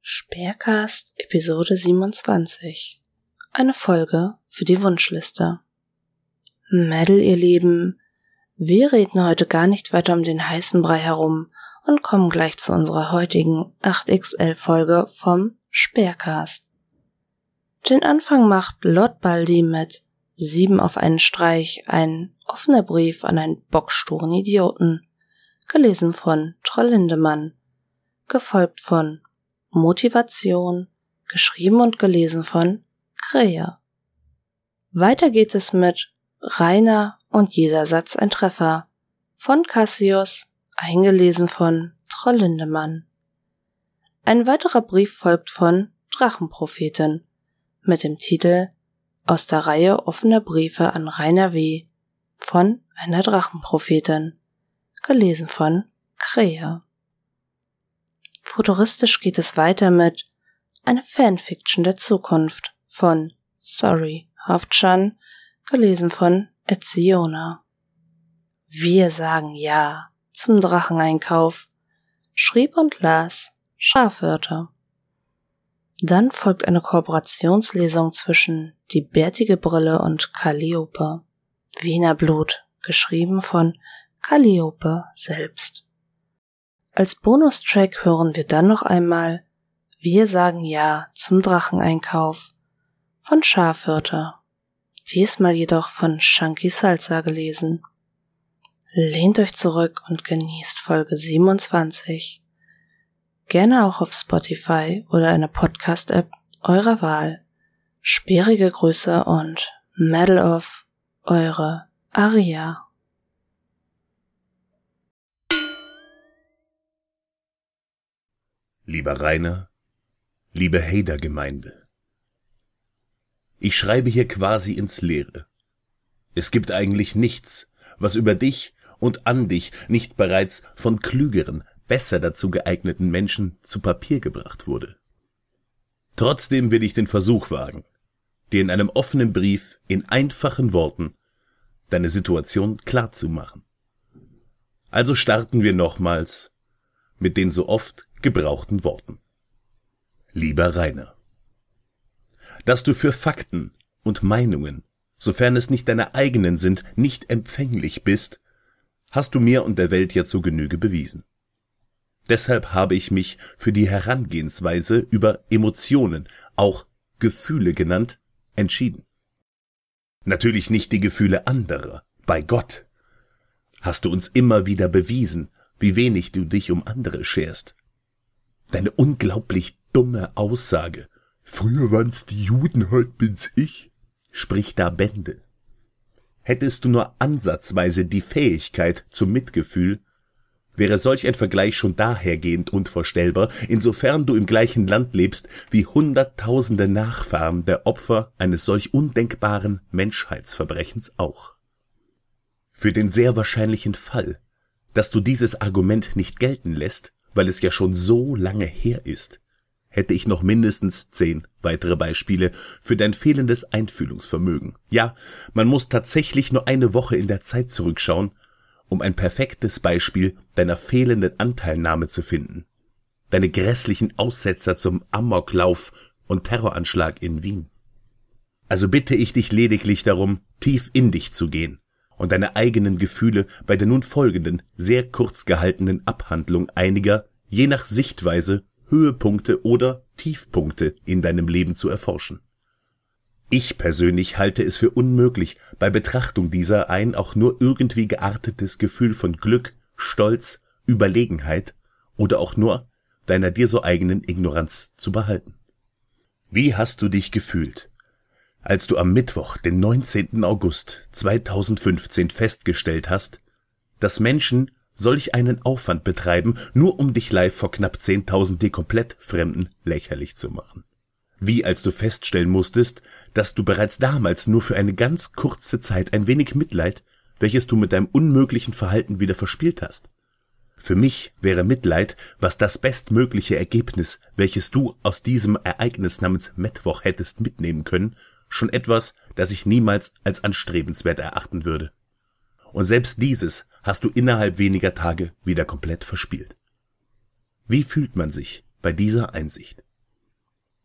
Speercast Episode 27. Eine Folge für die Wunschliste. Mädel, ihr Lieben, wir reden heute gar nicht weiter um den heißen Brei herum und kommen gleich zu unserer heutigen 8XL Folge vom Speercast. Den Anfang macht Lord Baldi mit sieben auf einen Streich, ein offener Brief an einen bocksturen Idioten, gelesen von Trollindemann, gefolgt von Motivation, geschrieben und gelesen von Krähe. Weiter geht es mit Rainer und jeder Satz ein Treffer von Cassius, eingelesen von Trollindemann. Ein weiterer Brief folgt von Drachenprophetin mit dem Titel Aus der Reihe offener Briefe an Rainer W. von einer Drachenprophetin, gelesen von Krähe. Futuristisch geht es weiter mit Eine Fanfiction der Zukunft von Sorry Haftchan, gelesen von Etziona. Wir sagen Ja zum Dracheneinkauf, schrieb und las Schafwörter. Dann folgt eine Kooperationslesung zwischen Die bärtige Brille und Calliope. Wiener Blut, geschrieben von Calliope selbst. Als Bonustrack hören wir dann noch einmal Wir sagen Ja zum Dracheneinkauf von Schafhirte. Diesmal jedoch von Shanky Salsa gelesen. Lehnt euch zurück und genießt Folge 27. Gerne auch auf Spotify oder einer Podcast-App eurer Wahl. Sperrige Grüße und Medal of eure Aria. Lieber Rainer, liebe Hader-Gemeinde, ich schreibe hier quasi ins Leere. Es gibt eigentlich nichts, was über dich und an dich nicht bereits von klügeren, besser dazu geeigneten Menschen zu Papier gebracht wurde. Trotzdem will ich den Versuch wagen, dir in einem offenen Brief in einfachen Worten deine Situation klar zu machen. Also starten wir nochmals mit den so oft gebrauchten Worten. Lieber Rainer, dass du für Fakten und Meinungen, sofern es nicht deine eigenen sind, nicht empfänglich bist, hast du mir und der Welt ja zur Genüge bewiesen. Deshalb habe ich mich für die Herangehensweise über Emotionen, auch Gefühle genannt, entschieden. Natürlich nicht die Gefühle anderer, bei Gott. Hast du uns immer wieder bewiesen, wie wenig du dich um andere scherst, Deine unglaublich dumme Aussage. Früher waren's die Juden, heute bin's ich. Spricht da Bände. Hättest du nur ansatzweise die Fähigkeit zum Mitgefühl, wäre solch ein Vergleich schon dahergehend unvorstellbar, insofern du im gleichen Land lebst wie hunderttausende Nachfahren der Opfer eines solch undenkbaren Menschheitsverbrechens auch. Für den sehr wahrscheinlichen Fall, dass du dieses Argument nicht gelten lässt, weil es ja schon so lange her ist, hätte ich noch mindestens zehn weitere Beispiele für dein fehlendes Einfühlungsvermögen. Ja, man muss tatsächlich nur eine Woche in der Zeit zurückschauen, um ein perfektes Beispiel deiner fehlenden Anteilnahme zu finden. Deine grässlichen Aussetzer zum Amoklauf und Terroranschlag in Wien. Also bitte ich dich lediglich darum, tief in dich zu gehen und deine eigenen Gefühle bei der nun folgenden, sehr kurz gehaltenen Abhandlung einiger, je nach Sichtweise, Höhepunkte oder Tiefpunkte in deinem Leben zu erforschen. Ich persönlich halte es für unmöglich, bei Betrachtung dieser ein auch nur irgendwie geartetes Gefühl von Glück, Stolz, Überlegenheit oder auch nur deiner dir so eigenen Ignoranz zu behalten. Wie hast du dich gefühlt, als du am Mittwoch, den 19. August 2015 festgestellt hast, dass Menschen solch einen Aufwand betreiben, nur um dich live vor knapp 10.000 dir komplett Fremden lächerlich zu machen. Wie als du feststellen musstest, dass du bereits damals nur für eine ganz kurze Zeit ein wenig Mitleid, welches du mit deinem unmöglichen Verhalten wieder verspielt hast. Für mich wäre Mitleid, was das bestmögliche Ergebnis, welches du aus diesem Ereignis namens Mittwoch hättest mitnehmen können, schon etwas, das ich niemals als anstrebenswert erachten würde. Und selbst dieses hast du innerhalb weniger Tage wieder komplett verspielt. Wie fühlt man sich, bei dieser Einsicht?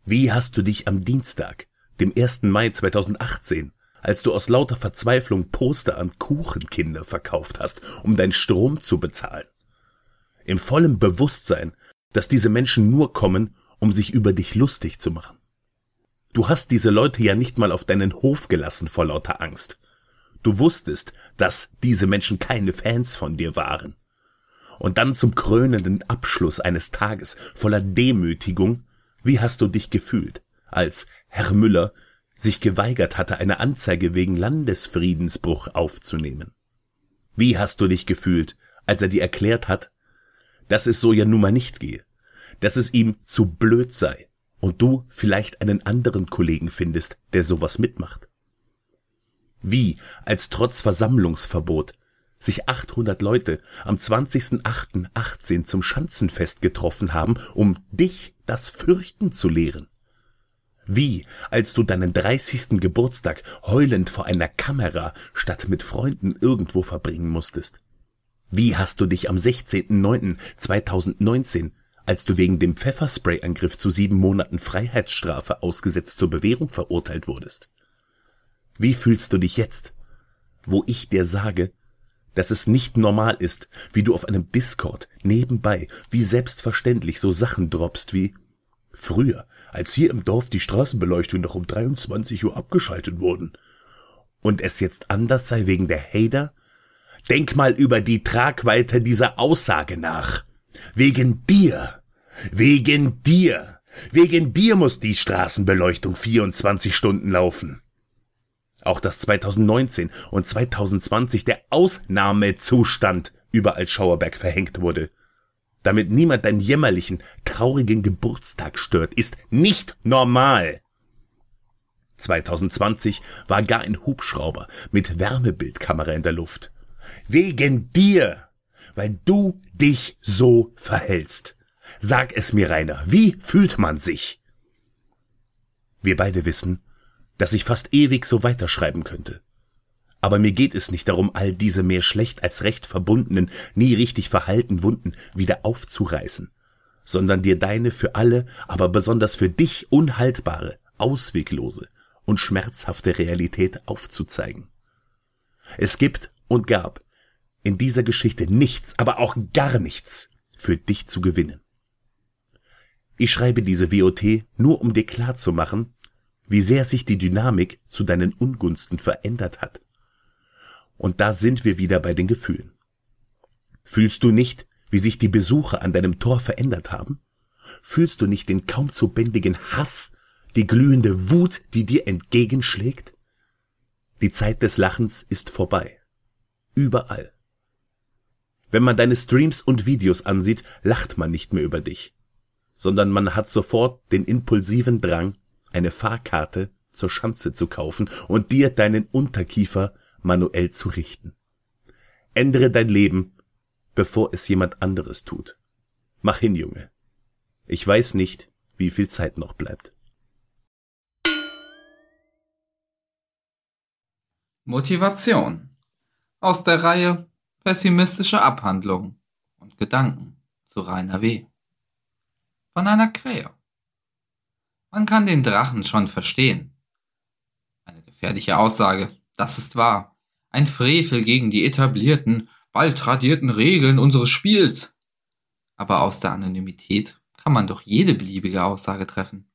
Wie hast du dich am Dienstag, dem 1. Mai 2018, als du aus lauter Verzweiflung Poster an Kuchenkinder verkauft hast, um dein Strom zu bezahlen? Im vollen Bewusstsein, dass diese Menschen nur kommen, um sich über dich lustig zu machen. Du hast diese Leute ja nicht mal auf deinen Hof gelassen vor lauter Angst. Du wusstest, dass diese Menschen keine Fans von dir waren. Und dann zum krönenden Abschluss eines Tages voller Demütigung wie hast du dich gefühlt, als Herr Müller sich geweigert hatte, eine Anzeige wegen Landesfriedensbruch aufzunehmen? Wie hast du dich gefühlt, als er dir erklärt hat, dass es so ja nun mal nicht gehe, dass es ihm zu blöd sei und du vielleicht einen anderen Kollegen findest, der sowas mitmacht? Wie, als trotz Versammlungsverbot sich 800 Leute am 20.08.18 zum Schanzenfest getroffen haben, um dich das Fürchten zu lehren. Wie, als du deinen 30. Geburtstag heulend vor einer Kamera statt mit Freunden irgendwo verbringen musstest. Wie hast du dich am 16.09.2019, als du wegen dem Pfefferspray-Angriff zu sieben Monaten Freiheitsstrafe ausgesetzt zur Bewährung verurteilt wurdest? Wie fühlst du dich jetzt, wo ich dir sage, dass es nicht normal ist, wie du auf einem Discord nebenbei wie selbstverständlich so Sachen droppst wie früher, als hier im Dorf die Straßenbeleuchtung noch um 23 Uhr abgeschaltet wurden. Und es jetzt anders sei wegen der Hater? Denk mal über die Tragweite dieser Aussage nach. Wegen dir. Wegen dir. Wegen dir muss die Straßenbeleuchtung 24 Stunden laufen auch dass 2019 und 2020 der Ausnahmezustand überall Schauerberg verhängt wurde. Damit niemand deinen jämmerlichen, traurigen Geburtstag stört, ist nicht normal. 2020 war gar ein Hubschrauber mit Wärmebildkamera in der Luft. Wegen dir, weil du dich so verhältst. Sag es mir, Rainer, wie fühlt man sich? Wir beide wissen, dass ich fast ewig so weiterschreiben könnte. Aber mir geht es nicht darum, all diese mehr schlecht als recht verbundenen, nie richtig verhalten Wunden wieder aufzureißen, sondern dir deine für alle, aber besonders für dich unhaltbare, ausweglose und schmerzhafte Realität aufzuzeigen. Es gibt und gab in dieser Geschichte nichts, aber auch gar nichts für dich zu gewinnen. Ich schreibe diese WOT nur um dir klarzumachen, wie sehr sich die Dynamik zu deinen Ungunsten verändert hat. Und da sind wir wieder bei den Gefühlen. Fühlst du nicht, wie sich die Besucher an deinem Tor verändert haben? Fühlst du nicht den kaum zu bändigen Hass, die glühende Wut, die dir entgegenschlägt? Die Zeit des Lachens ist vorbei. Überall. Wenn man deine Streams und Videos ansieht, lacht man nicht mehr über dich, sondern man hat sofort den impulsiven Drang, eine Fahrkarte zur Schanze zu kaufen und dir deinen Unterkiefer manuell zu richten. Ändere dein Leben, bevor es jemand anderes tut. Mach hin, Junge. Ich weiß nicht, wie viel Zeit noch bleibt. Motivation aus der Reihe Pessimistische Abhandlungen und Gedanken zu Rainer W. von einer Krähe. Man kann den Drachen schon verstehen. Eine gefährliche Aussage, das ist wahr. Ein Frevel gegen die etablierten, bald tradierten Regeln unseres Spiels. Aber aus der Anonymität kann man doch jede beliebige Aussage treffen.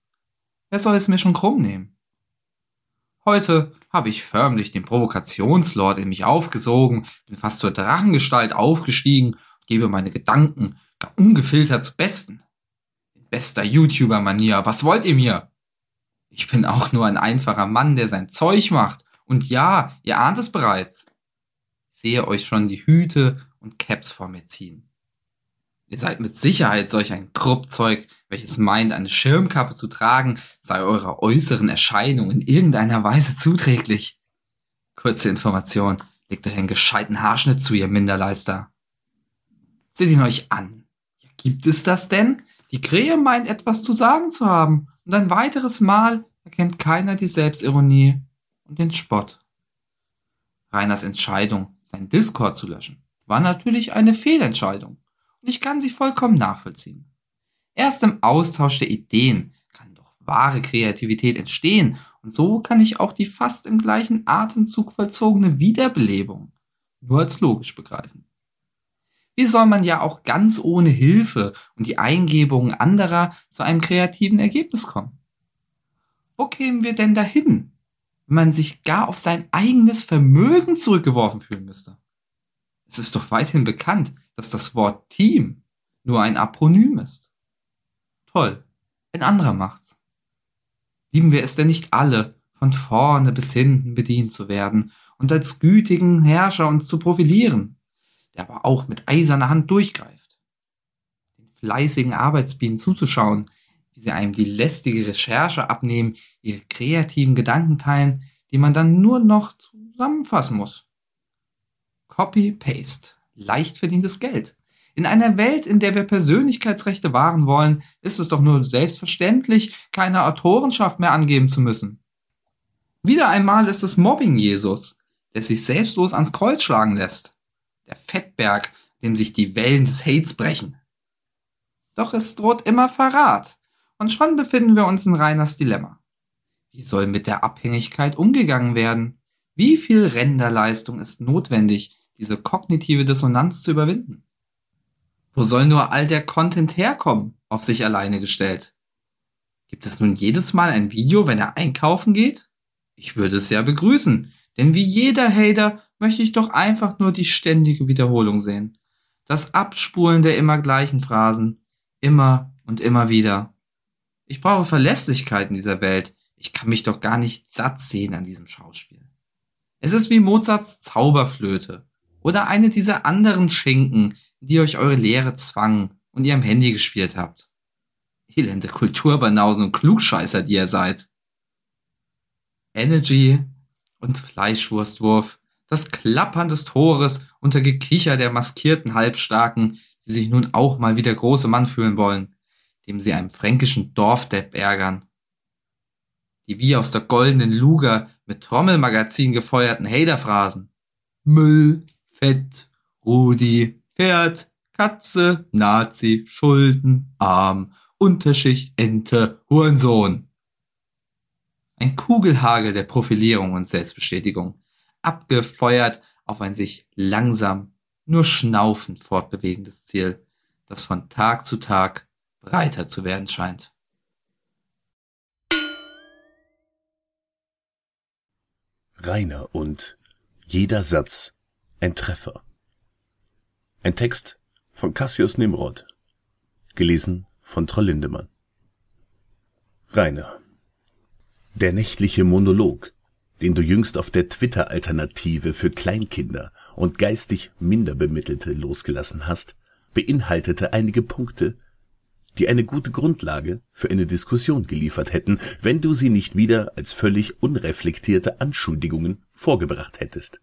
Wer soll es mir schon krumm nehmen? Heute habe ich förmlich den Provokationslord in mich aufgesogen, bin fast zur Drachengestalt aufgestiegen und gebe meine Gedanken gar ungefiltert zu Besten bester YouTuber-Manier. Was wollt ihr mir? Ich bin auch nur ein einfacher Mann, der sein Zeug macht. Und ja, ihr ahnt es bereits. Ich sehe euch schon die Hüte und Caps vor mir ziehen. Ihr seid mit Sicherheit solch ein Kruppzeug, welches meint, eine Schirmkappe zu tragen, sei eurer äußeren Erscheinung in irgendeiner Weise zuträglich. Kurze Information, legt euch einen gescheiten Haarschnitt zu, ihr Minderleister. Seht ihn euch an. Ja, gibt es das denn? Die Krähe meint etwas zu sagen zu haben, und ein weiteres Mal erkennt keiner die Selbstironie und den Spott. Reiners Entscheidung, sein Discord zu löschen, war natürlich eine Fehlentscheidung, und ich kann sie vollkommen nachvollziehen. Erst im Austausch der Ideen kann doch wahre Kreativität entstehen und so kann ich auch die fast im gleichen Atemzug vollzogene Wiederbelebung nur als logisch begreifen. Wie soll man ja auch ganz ohne Hilfe und die Eingebungen anderer zu einem kreativen Ergebnis kommen? Wo kämen wir denn dahin, wenn man sich gar auf sein eigenes Vermögen zurückgeworfen fühlen müsste? Es ist doch weithin bekannt, dass das Wort Team nur ein Apronym ist. Toll, ein anderer macht's. Lieben wir es denn nicht alle, von vorne bis hinten bedient zu werden und als gütigen Herrscher uns zu profilieren, der aber auch mit eiserner Hand durchgreift? Den fleißigen Arbeitsbienen zuzuschauen, wie sie einem die lästige Recherche abnehmen, ihre kreativen Gedanken teilen, die man dann nur noch zusammenfassen muss. Copy-Paste. Leicht verdientes Geld. In einer Welt, in der wir Persönlichkeitsrechte wahren wollen, ist es doch nur selbstverständlich, keine Autorenschaft mehr angeben zu müssen. Wieder einmal ist es Mobbing Jesus, der sich selbstlos ans Kreuz schlagen lässt. Der Fettberg, dem sich die Wellen des Hates brechen. Doch es droht immer Verrat. Und schon befinden wir uns in Reiners Dilemma. Wie soll mit der Abhängigkeit umgegangen werden? Wie viel Renderleistung ist notwendig, diese kognitive Dissonanz zu überwinden? Wo soll nur all der Content herkommen, auf sich alleine gestellt? Gibt es nun jedes Mal ein Video, wenn er einkaufen geht? Ich würde es ja begrüßen, denn wie jeder Hater möchte ich doch einfach nur die ständige Wiederholung sehen. Das Abspulen der immer gleichen Phrasen. Immer und immer wieder. Ich brauche Verlässlichkeit in dieser Welt. Ich kann mich doch gar nicht satt sehen an diesem Schauspiel. Es ist wie Mozarts Zauberflöte oder eine dieser anderen Schinken, die euch eure Lehre zwangen und ihr am Handy gespielt habt. Elende Kulturbanausen und Klugscheißer, die ihr seid. Energy und Fleischwurstwurf, das Klappern des Tores unter Gekicher der maskierten Halbstarken, die sich nun auch mal wie der große Mann fühlen wollen, dem sie einem fränkischen Dorfdepp ärgern. Die wie aus der goldenen Luger mit Trommelmagazin gefeuerten Haterphrasen. Müll, Fett, Rudi, Pferd, Katze, Nazi, Schulden, Arm, Unterschicht, Ente, Hurensohn. Ein Kugelhagel der Profilierung und Selbstbestätigung, abgefeuert auf ein sich langsam, nur schnaufend fortbewegendes Ziel, das von Tag zu Tag breiter zu werden scheint. Rainer und jeder Satz ein Treffer. Ein Text von Cassius Nimrod. Gelesen von Troll Lindemann. Rainer. Der nächtliche Monolog, den du jüngst auf der Twitter-Alternative für Kleinkinder und geistig Minderbemittelte losgelassen hast, beinhaltete einige Punkte, die eine gute Grundlage für eine Diskussion geliefert hätten, wenn du sie nicht wieder als völlig unreflektierte Anschuldigungen vorgebracht hättest.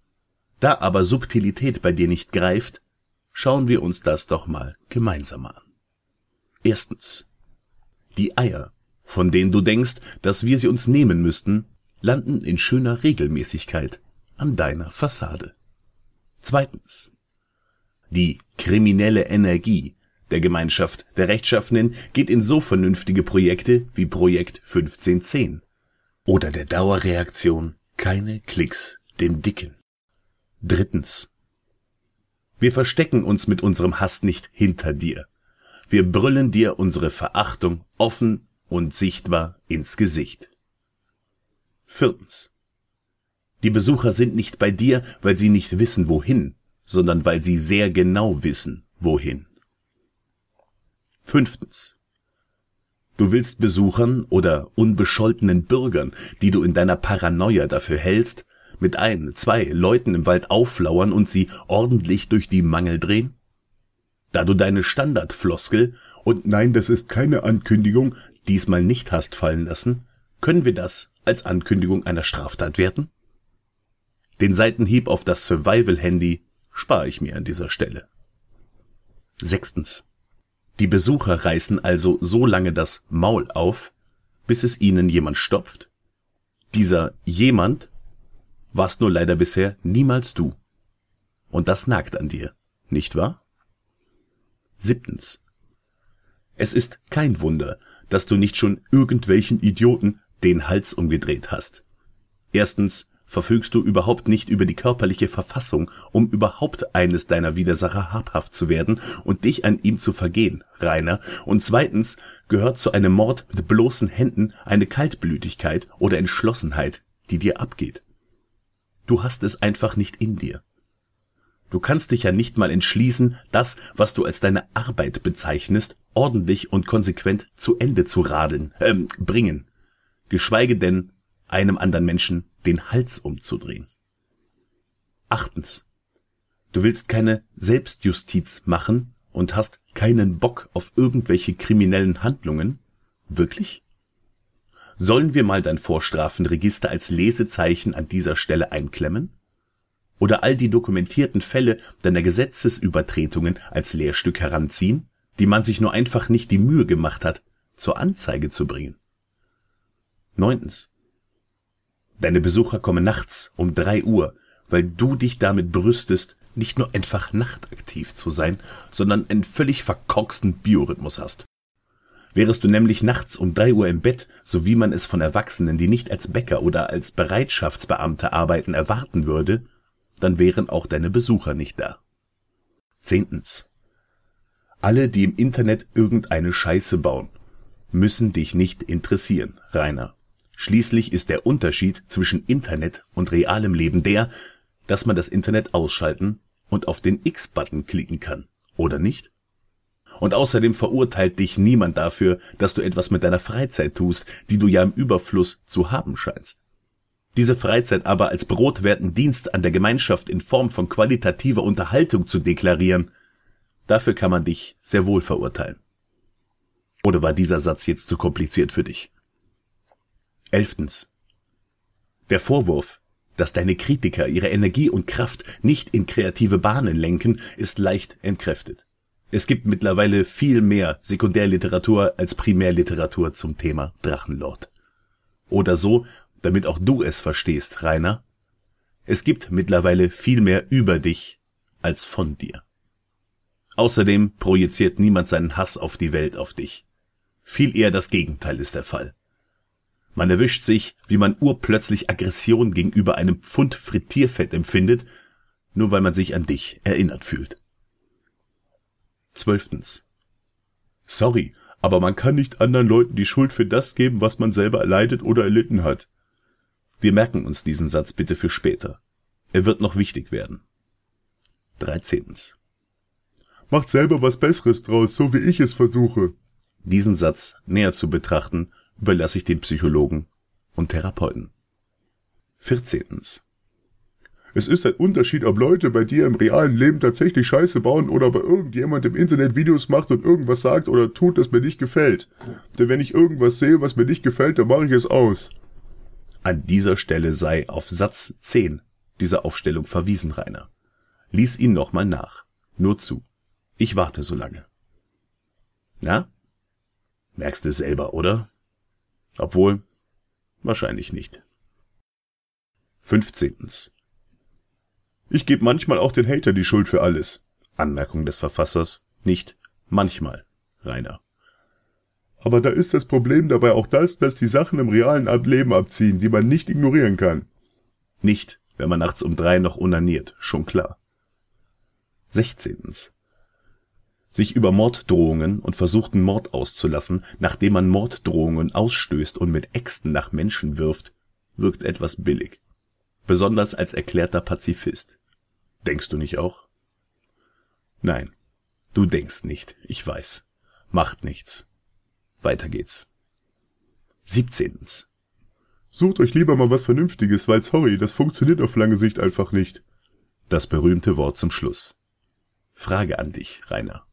Da aber Subtilität bei dir nicht greift, Schauen wir uns das doch mal gemeinsam an. Erstens. Die Eier, von denen du denkst, dass wir sie uns nehmen müssten, landen in schöner Regelmäßigkeit an deiner Fassade. Zweitens. Die kriminelle Energie der Gemeinschaft der Rechtschaffenen geht in so vernünftige Projekte wie Projekt 1510 oder der Dauerreaktion keine Klicks dem Dicken. Drittens. Wir verstecken uns mit unserem Hass nicht hinter dir. Wir brüllen dir unsere Verachtung offen und sichtbar ins Gesicht. Viertens. Die Besucher sind nicht bei dir, weil sie nicht wissen, wohin, sondern weil sie sehr genau wissen, wohin. Fünftens. Du willst Besuchern oder unbescholtenen Bürgern, die du in deiner Paranoia dafür hältst, mit ein, zwei Leuten im Wald auflauern und sie ordentlich durch die Mangel drehen? Da du deine Standardfloskel und nein, das ist keine Ankündigung diesmal nicht hast fallen lassen, können wir das als Ankündigung einer Straftat werten? Den Seitenhieb auf das Survival-Handy spare ich mir an dieser Stelle. Sechstens. Die Besucher reißen also so lange das Maul auf, bis es ihnen jemand stopft. Dieser jemand warst nur leider bisher niemals du. Und das nagt an dir, nicht wahr? Siebtens. Es ist kein Wunder, dass du nicht schon irgendwelchen Idioten den Hals umgedreht hast. Erstens verfügst du überhaupt nicht über die körperliche Verfassung, um überhaupt eines deiner Widersacher habhaft zu werden und dich an ihm zu vergehen, Rainer. Und zweitens gehört zu einem Mord mit bloßen Händen eine Kaltblütigkeit oder Entschlossenheit, die dir abgeht. Du hast es einfach nicht in dir. Du kannst dich ja nicht mal entschließen, das, was du als deine Arbeit bezeichnest, ordentlich und konsequent zu Ende zu radeln, ähm, bringen. Geschweige denn, einem anderen Menschen den Hals umzudrehen. Achtens. Du willst keine Selbstjustiz machen und hast keinen Bock auf irgendwelche kriminellen Handlungen? Wirklich? Sollen wir mal dein Vorstrafenregister als Lesezeichen an dieser Stelle einklemmen? Oder all die dokumentierten Fälle deiner Gesetzesübertretungen als Lehrstück heranziehen, die man sich nur einfach nicht die Mühe gemacht hat, zur Anzeige zu bringen? Neuntens. Deine Besucher kommen nachts um drei Uhr, weil du dich damit brüstest, nicht nur einfach nachtaktiv zu sein, sondern einen völlig verkorksten Biorhythmus hast. Wärest du nämlich nachts um drei Uhr im Bett, so wie man es von Erwachsenen, die nicht als Bäcker oder als Bereitschaftsbeamte arbeiten, erwarten würde, dann wären auch deine Besucher nicht da. Zehntens. Alle, die im Internet irgendeine Scheiße bauen, müssen dich nicht interessieren, Rainer. Schließlich ist der Unterschied zwischen Internet und realem Leben der, dass man das Internet ausschalten und auf den X-Button klicken kann, oder nicht? Und außerdem verurteilt dich niemand dafür, dass du etwas mit deiner Freizeit tust, die du ja im Überfluss zu haben scheinst. Diese Freizeit aber als brotwerten Dienst an der Gemeinschaft in Form von qualitativer Unterhaltung zu deklarieren, dafür kann man dich sehr wohl verurteilen. Oder war dieser Satz jetzt zu kompliziert für dich? Elftens. Der Vorwurf, dass deine Kritiker ihre Energie und Kraft nicht in kreative Bahnen lenken, ist leicht entkräftet. Es gibt mittlerweile viel mehr Sekundärliteratur als Primärliteratur zum Thema Drachenlord. Oder so, damit auch du es verstehst, Rainer. Es gibt mittlerweile viel mehr über dich als von dir. Außerdem projiziert niemand seinen Hass auf die Welt auf dich. Viel eher das Gegenteil ist der Fall. Man erwischt sich, wie man urplötzlich Aggression gegenüber einem Pfund Frittierfett empfindet, nur weil man sich an dich erinnert fühlt. Zwölftens. Sorry, aber man kann nicht anderen Leuten die Schuld für das geben, was man selber erleidet oder erlitten hat. Wir merken uns diesen Satz bitte für später. Er wird noch wichtig werden. Dreizehntens. Macht selber was Besseres draus, so wie ich es versuche. Diesen Satz näher zu betrachten überlasse ich den Psychologen und Therapeuten. 14. Es ist ein Unterschied, ob Leute bei dir im realen Leben tatsächlich Scheiße bauen oder bei irgendjemand im Internet Videos macht und irgendwas sagt oder tut, das mir nicht gefällt. Denn wenn ich irgendwas sehe, was mir nicht gefällt, dann mache ich es aus. An dieser Stelle sei auf Satz 10 dieser Aufstellung verwiesen, Rainer. Lies ihn nochmal nach. Nur zu. Ich warte so lange. Na? Merkst du selber, oder? Obwohl, wahrscheinlich nicht. 15. Ich gebe manchmal auch den Hater die Schuld für alles. Anmerkung des Verfassers, nicht manchmal, Rainer. Aber da ist das Problem dabei auch das, dass die Sachen im realen Leben abziehen, die man nicht ignorieren kann. Nicht, wenn man nachts um drei noch unaniert, schon klar. 16 sich über Morddrohungen und versuchten Mord auszulassen, nachdem man Morddrohungen ausstößt und mit Äxten nach Menschen wirft, wirkt etwas billig. Besonders als erklärter Pazifist. Denkst du nicht auch? Nein, du denkst nicht, ich weiß. Macht nichts. Weiter geht's. 17. Sucht euch lieber mal was Vernünftiges, weil sorry, das funktioniert auf lange Sicht einfach nicht. Das berühmte Wort zum Schluss. Frage an dich, Rainer.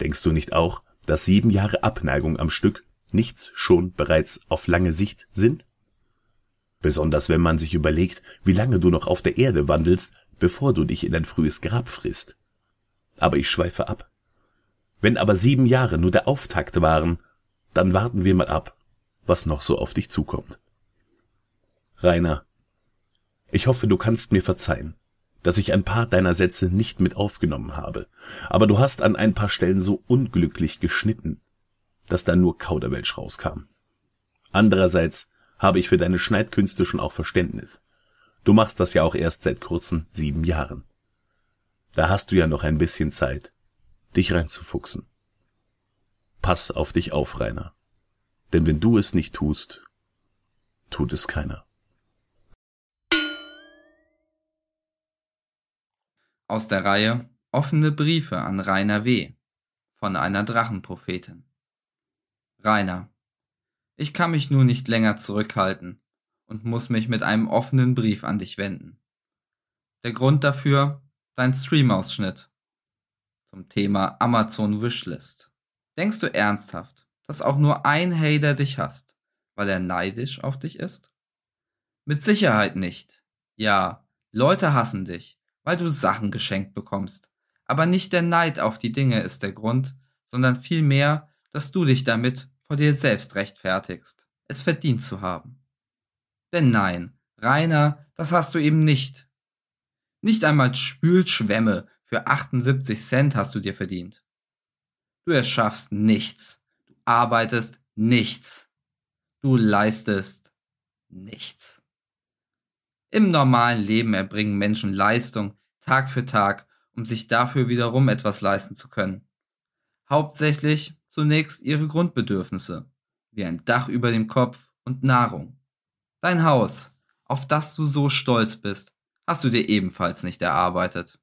Denkst du nicht auch, dass sieben Jahre Abneigung am Stück nichts schon bereits auf lange Sicht sind? Besonders wenn man sich überlegt, wie lange du noch auf der Erde wandelst, bevor du dich in ein frühes Grab frisst. Aber ich schweife ab. Wenn aber sieben Jahre nur der Auftakt waren, dann warten wir mal ab, was noch so auf dich zukommt. Rainer, ich hoffe, du kannst mir verzeihen, dass ich ein paar deiner Sätze nicht mit aufgenommen habe, aber du hast an ein paar Stellen so unglücklich geschnitten, dass da nur Kauderwelsch rauskam. Andererseits habe ich für deine Schneidkünste schon auch Verständnis. Du machst das ja auch erst seit kurzen sieben Jahren. Da hast du ja noch ein bisschen Zeit, dich reinzufuchsen. Pass auf dich auf, Rainer. Denn wenn du es nicht tust, tut es keiner. Aus der Reihe Offene Briefe an Rainer W. von einer Drachenprophetin. Rainer, ich kann mich nur nicht länger zurückhalten und muss mich mit einem offenen Brief an dich wenden. Der Grund dafür dein Stream-Ausschnitt zum Thema Amazon Wishlist. Denkst du ernsthaft, dass auch nur ein Hater dich hasst, weil er neidisch auf dich ist? Mit Sicherheit nicht. Ja, Leute hassen dich, weil du Sachen geschenkt bekommst. Aber nicht der Neid auf die Dinge ist der Grund, sondern vielmehr, dass du dich damit vor dir selbst rechtfertigst, es verdient zu haben. Denn nein, Rainer, das hast du eben nicht. Nicht einmal Spülschwämme für 78 Cent hast du dir verdient. Du erschaffst nichts. Du arbeitest nichts. Du leistest nichts. Im normalen Leben erbringen Menschen Leistung Tag für Tag, um sich dafür wiederum etwas leisten zu können. Hauptsächlich zunächst ihre Grundbedürfnisse, wie ein Dach über dem Kopf und Nahrung. Dein Haus, auf das du so stolz bist, hast du dir ebenfalls nicht erarbeitet.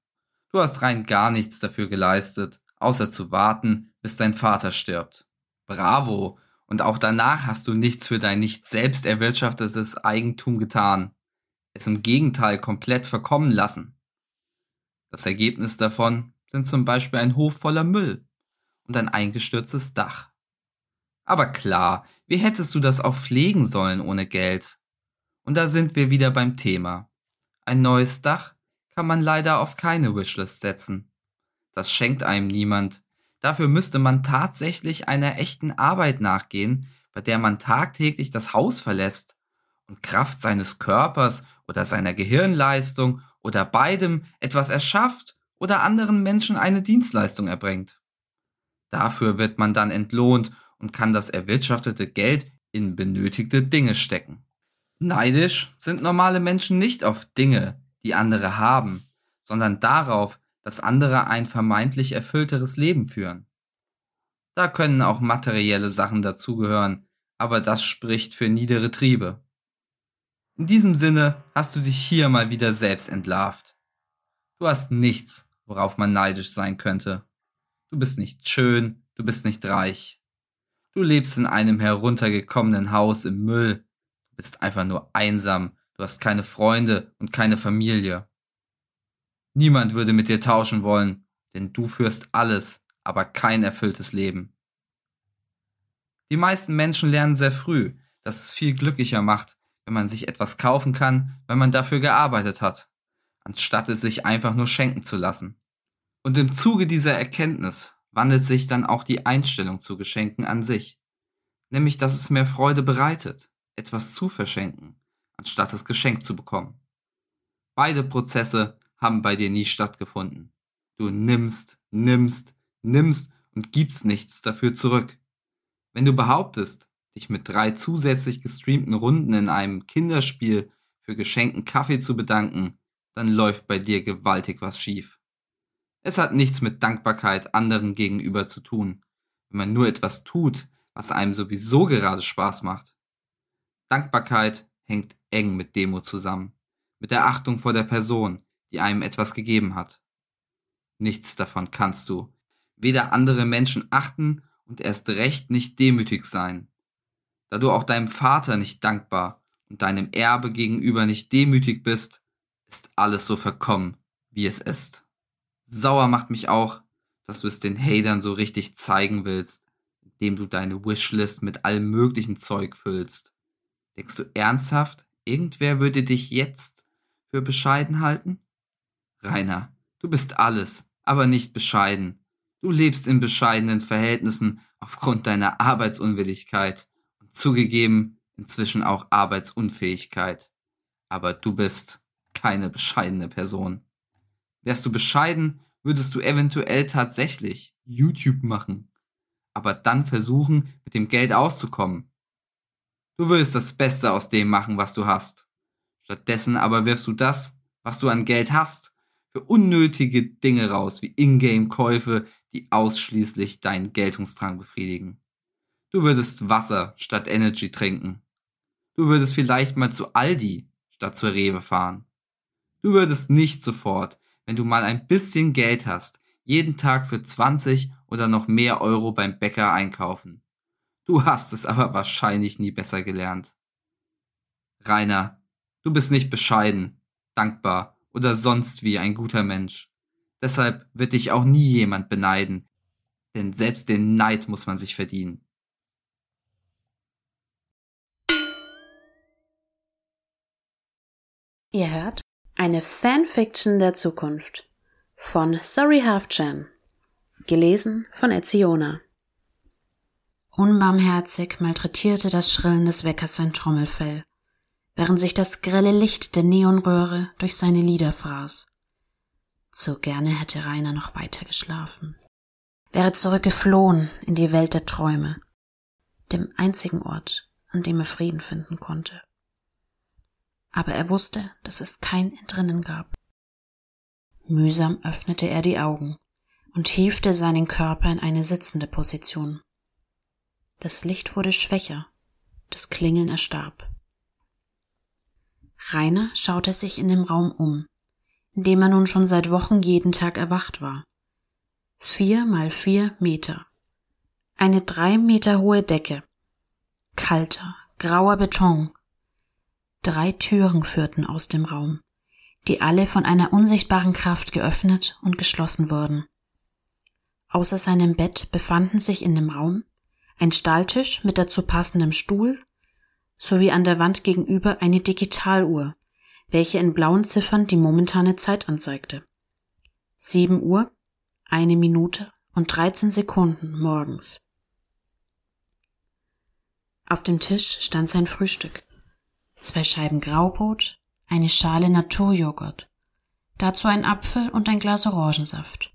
Du hast rein gar nichts dafür geleistet, außer zu warten, bis dein Vater stirbt. Bravo! Und auch danach hast du nichts für dein nicht selbst erwirtschaftetes Eigentum getan. Es im Gegenteil komplett verkommen lassen. Das Ergebnis davon sind zum Beispiel ein Hof voller Müll und ein eingestürztes Dach. Aber klar, wie hättest du das auch pflegen sollen ohne Geld? Und da sind wir wieder beim Thema. Ein neues Dach kann man leider auf keine Wishlist setzen. Das schenkt einem niemand. Dafür müsste man tatsächlich einer echten Arbeit nachgehen, bei der man tagtäglich das Haus verlässt und Kraft seines Körpers oder seiner Gehirnleistung oder beidem etwas erschafft oder anderen Menschen eine Dienstleistung erbringt. Dafür wird man dann entlohnt und kann das erwirtschaftete Geld in benötigte Dinge stecken. Neidisch sind normale Menschen nicht auf Dinge, die andere haben, sondern darauf, dass andere ein vermeintlich erfüllteres Leben führen. Da können auch materielle Sachen dazugehören, aber das spricht für niedere Triebe. In diesem Sinne hast du dich hier mal wieder selbst entlarvt. Du hast nichts, worauf man neidisch sein könnte. Du bist nicht schön, du bist nicht reich. Du lebst in einem heruntergekommenen Haus im Müll bist einfach nur einsam, du hast keine Freunde und keine Familie. Niemand würde mit dir tauschen wollen, denn du führst alles, aber kein erfülltes Leben. Die meisten Menschen lernen sehr früh, dass es viel glücklicher macht, wenn man sich etwas kaufen kann, wenn man dafür gearbeitet hat, anstatt es sich einfach nur schenken zu lassen. Und im Zuge dieser Erkenntnis wandelt sich dann auch die Einstellung zu Geschenken an sich, nämlich dass es mehr Freude bereitet, etwas zu verschenken, anstatt es geschenkt zu bekommen. Beide Prozesse haben bei dir nie stattgefunden. Du nimmst, nimmst, nimmst und gibst nichts dafür zurück. Wenn du behauptest, dich mit drei zusätzlich gestreamten Runden in einem Kinderspiel für geschenkten Kaffee zu bedanken, dann läuft bei dir gewaltig was schief. Es hat nichts mit Dankbarkeit anderen gegenüber zu tun, wenn man nur etwas tut, was einem sowieso gerade Spaß macht. Dankbarkeit hängt eng mit Demo zusammen, mit der Achtung vor der Person, die einem etwas gegeben hat. Nichts davon kannst du, weder andere Menschen achten und erst recht nicht demütig sein. Da du auch deinem Vater nicht dankbar und deinem Erbe gegenüber nicht demütig bist, ist alles so verkommen, wie es ist. Sauer macht mich auch, dass du es den Hatern so richtig zeigen willst, indem du deine Wishlist mit allem möglichen Zeug füllst. Denkst du ernsthaft, irgendwer würde dich jetzt für bescheiden halten? Rainer, du bist alles, aber nicht bescheiden. Du lebst in bescheidenen Verhältnissen aufgrund deiner Arbeitsunwilligkeit zugegeben inzwischen auch Arbeitsunfähigkeit. Aber du bist keine bescheidene Person. Wärst du bescheiden, würdest du eventuell tatsächlich YouTube machen, aber dann versuchen, mit dem Geld auszukommen. Du würdest das Beste aus dem machen, was du hast. Stattdessen aber wirfst du das, was du an Geld hast, für unnötige Dinge raus, wie Ingame-Käufe, die ausschließlich deinen Geltungsdrang befriedigen. Du würdest Wasser statt Energy trinken. Du würdest vielleicht mal zu Aldi statt zur Rewe fahren. Du würdest nicht sofort, wenn du mal ein bisschen Geld hast, jeden Tag für 20 oder noch mehr Euro beim Bäcker einkaufen. Du hast es aber wahrscheinlich nie besser gelernt. Rainer, du bist nicht bescheiden, dankbar oder sonst wie ein guter Mensch. Deshalb wird dich auch nie jemand beneiden, denn selbst den Neid muss man sich verdienen. Ihr hört eine Fanfiction der Zukunft von Sorry Half-Chan, gelesen von Etziona. Unbarmherzig malträtierte das Schrillen des Weckers sein Trommelfell, während sich das grelle Licht der Neonröhre durch seine Lider fraß. So gerne hätte Rainer noch weiter geschlafen, wäre zurückgeflohen in die Welt der Träume, dem einzigen Ort, an dem er Frieden finden konnte. Aber er wusste, dass es kein Entrinnen gab. Mühsam öffnete er die Augen und hiefte seinen Körper in eine sitzende Position. Das Licht wurde schwächer, das Klingeln erstarb. Rainer schaute sich in dem Raum um, in dem er nun schon seit Wochen jeden Tag erwacht war. Vier mal vier Meter. Eine drei Meter hohe Decke. Kalter, grauer Beton. Drei Türen führten aus dem Raum, die alle von einer unsichtbaren Kraft geöffnet und geschlossen wurden. Außer seinem Bett befanden sich in dem Raum ein Stahltisch mit dazu passendem Stuhl sowie an der Wand gegenüber eine Digitaluhr, welche in blauen Ziffern die momentane Zeit anzeigte. Sieben Uhr, eine Minute und 13 Sekunden morgens. Auf dem Tisch stand sein Frühstück. Zwei Scheiben Graubrot, eine Schale Naturjoghurt, dazu ein Apfel und ein Glas Orangensaft.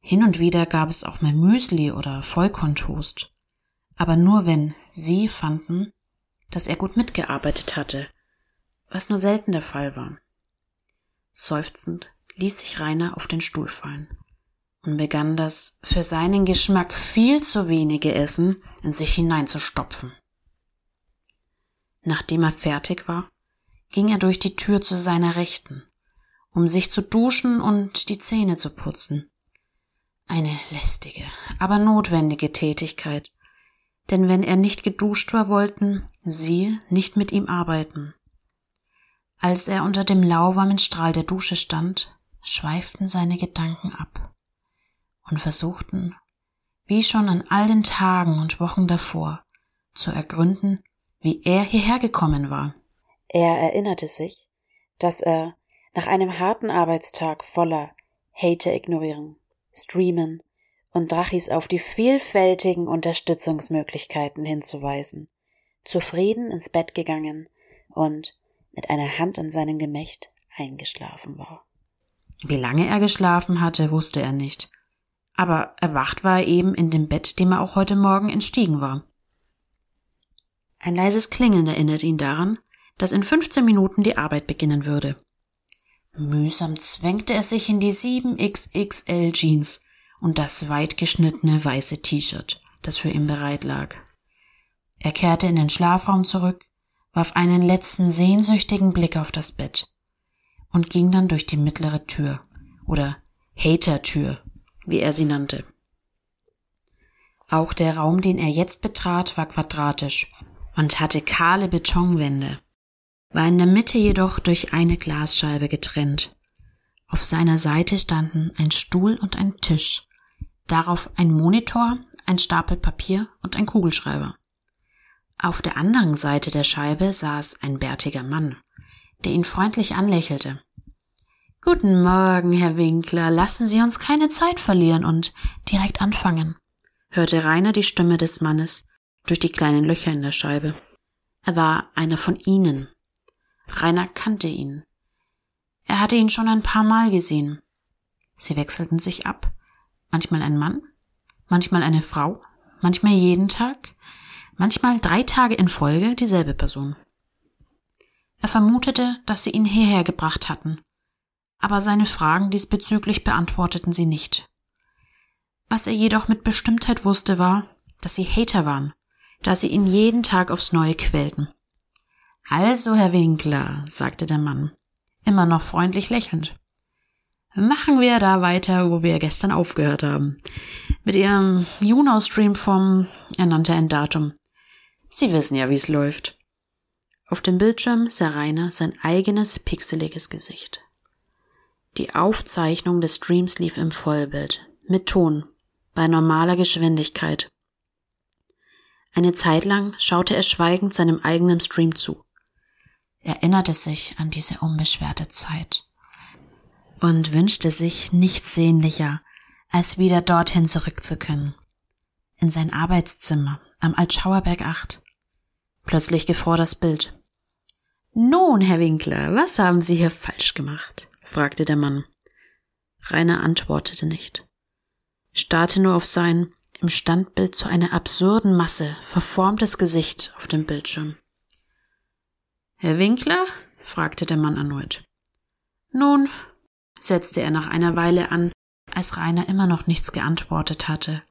Hin und wieder gab es auch mal Müsli oder Vollkorntoast aber nur wenn sie fanden, dass er gut mitgearbeitet hatte, was nur selten der Fall war. Seufzend ließ sich Rainer auf den Stuhl fallen und begann das für seinen Geschmack viel zu wenige Essen in sich hineinzustopfen. Nachdem er fertig war, ging er durch die Tür zu seiner Rechten, um sich zu duschen und die Zähne zu putzen. Eine lästige, aber notwendige Tätigkeit, denn wenn er nicht geduscht war, wollten sie nicht mit ihm arbeiten. Als er unter dem lauwarmen Strahl der Dusche stand, schweiften seine Gedanken ab und versuchten, wie schon an all den Tagen und Wochen davor, zu ergründen, wie er hierher gekommen war. Er erinnerte sich, dass er nach einem harten Arbeitstag voller Hater ignorieren, streamen und Drachis auf die vielfältigen Unterstützungsmöglichkeiten hinzuweisen, zufrieden ins Bett gegangen und mit einer Hand in seinem Gemächt eingeschlafen war. Wie lange er geschlafen hatte, wusste er nicht. Aber erwacht war er eben in dem Bett, dem er auch heute Morgen entstiegen war. Ein leises Klingeln erinnert ihn daran, dass in 15 Minuten die Arbeit beginnen würde. Mühsam zwängte er sich in die 7XXL Jeans, und das weit geschnittene weiße T-Shirt, das für ihn bereit lag. Er kehrte in den Schlafraum zurück, warf einen letzten sehnsüchtigen Blick auf das Bett und ging dann durch die mittlere Tür oder Hater-Tür, wie er sie nannte. Auch der Raum, den er jetzt betrat, war quadratisch und hatte kahle Betonwände, war in der Mitte jedoch durch eine Glasscheibe getrennt. Auf seiner Seite standen ein Stuhl und ein Tisch, darauf ein Monitor, ein Stapel Papier und ein Kugelschreiber. Auf der anderen Seite der Scheibe saß ein bärtiger Mann, der ihn freundlich anlächelte. Guten Morgen, Herr Winkler, lassen Sie uns keine Zeit verlieren und direkt anfangen, hörte Rainer die Stimme des Mannes durch die kleinen Löcher in der Scheibe. Er war einer von ihnen. Rainer kannte ihn. Er hatte ihn schon ein paar Mal gesehen, Sie wechselten sich ab, manchmal ein Mann, manchmal eine Frau, manchmal jeden Tag, manchmal drei Tage in Folge dieselbe Person. Er vermutete, dass sie ihn hierher gebracht hatten, aber seine Fragen diesbezüglich beantworteten sie nicht. Was er jedoch mit Bestimmtheit wusste, war, dass sie Hater waren, da sie ihn jeden Tag aufs Neue quälten. Also, Herr Winkler, sagte der Mann, immer noch freundlich lächelnd. Machen wir da weiter, wo wir gestern aufgehört haben. Mit Ihrem Juno-Stream vom, er nannte ein Datum. Sie wissen ja, wie es läuft. Auf dem Bildschirm sah Rainer sein eigenes pixeliges Gesicht. Die Aufzeichnung des Streams lief im Vollbild, mit Ton, bei normaler Geschwindigkeit. Eine Zeit lang schaute er schweigend seinem eigenen Stream zu. erinnerte sich an diese unbeschwerte Zeit und wünschte sich nichts sehnlicher, als wieder dorthin zurück zu können. In sein Arbeitszimmer am Altschauerberg 8. Plötzlich gefror das Bild. Nun, Herr Winkler, was haben Sie hier falsch gemacht? fragte der Mann. Rainer antwortete nicht, starrte nur auf sein im Standbild zu einer absurden Masse verformtes Gesicht auf dem Bildschirm. Herr Winkler? fragte der Mann erneut. Nun, setzte er nach einer Weile an, als Rainer immer noch nichts geantwortet hatte.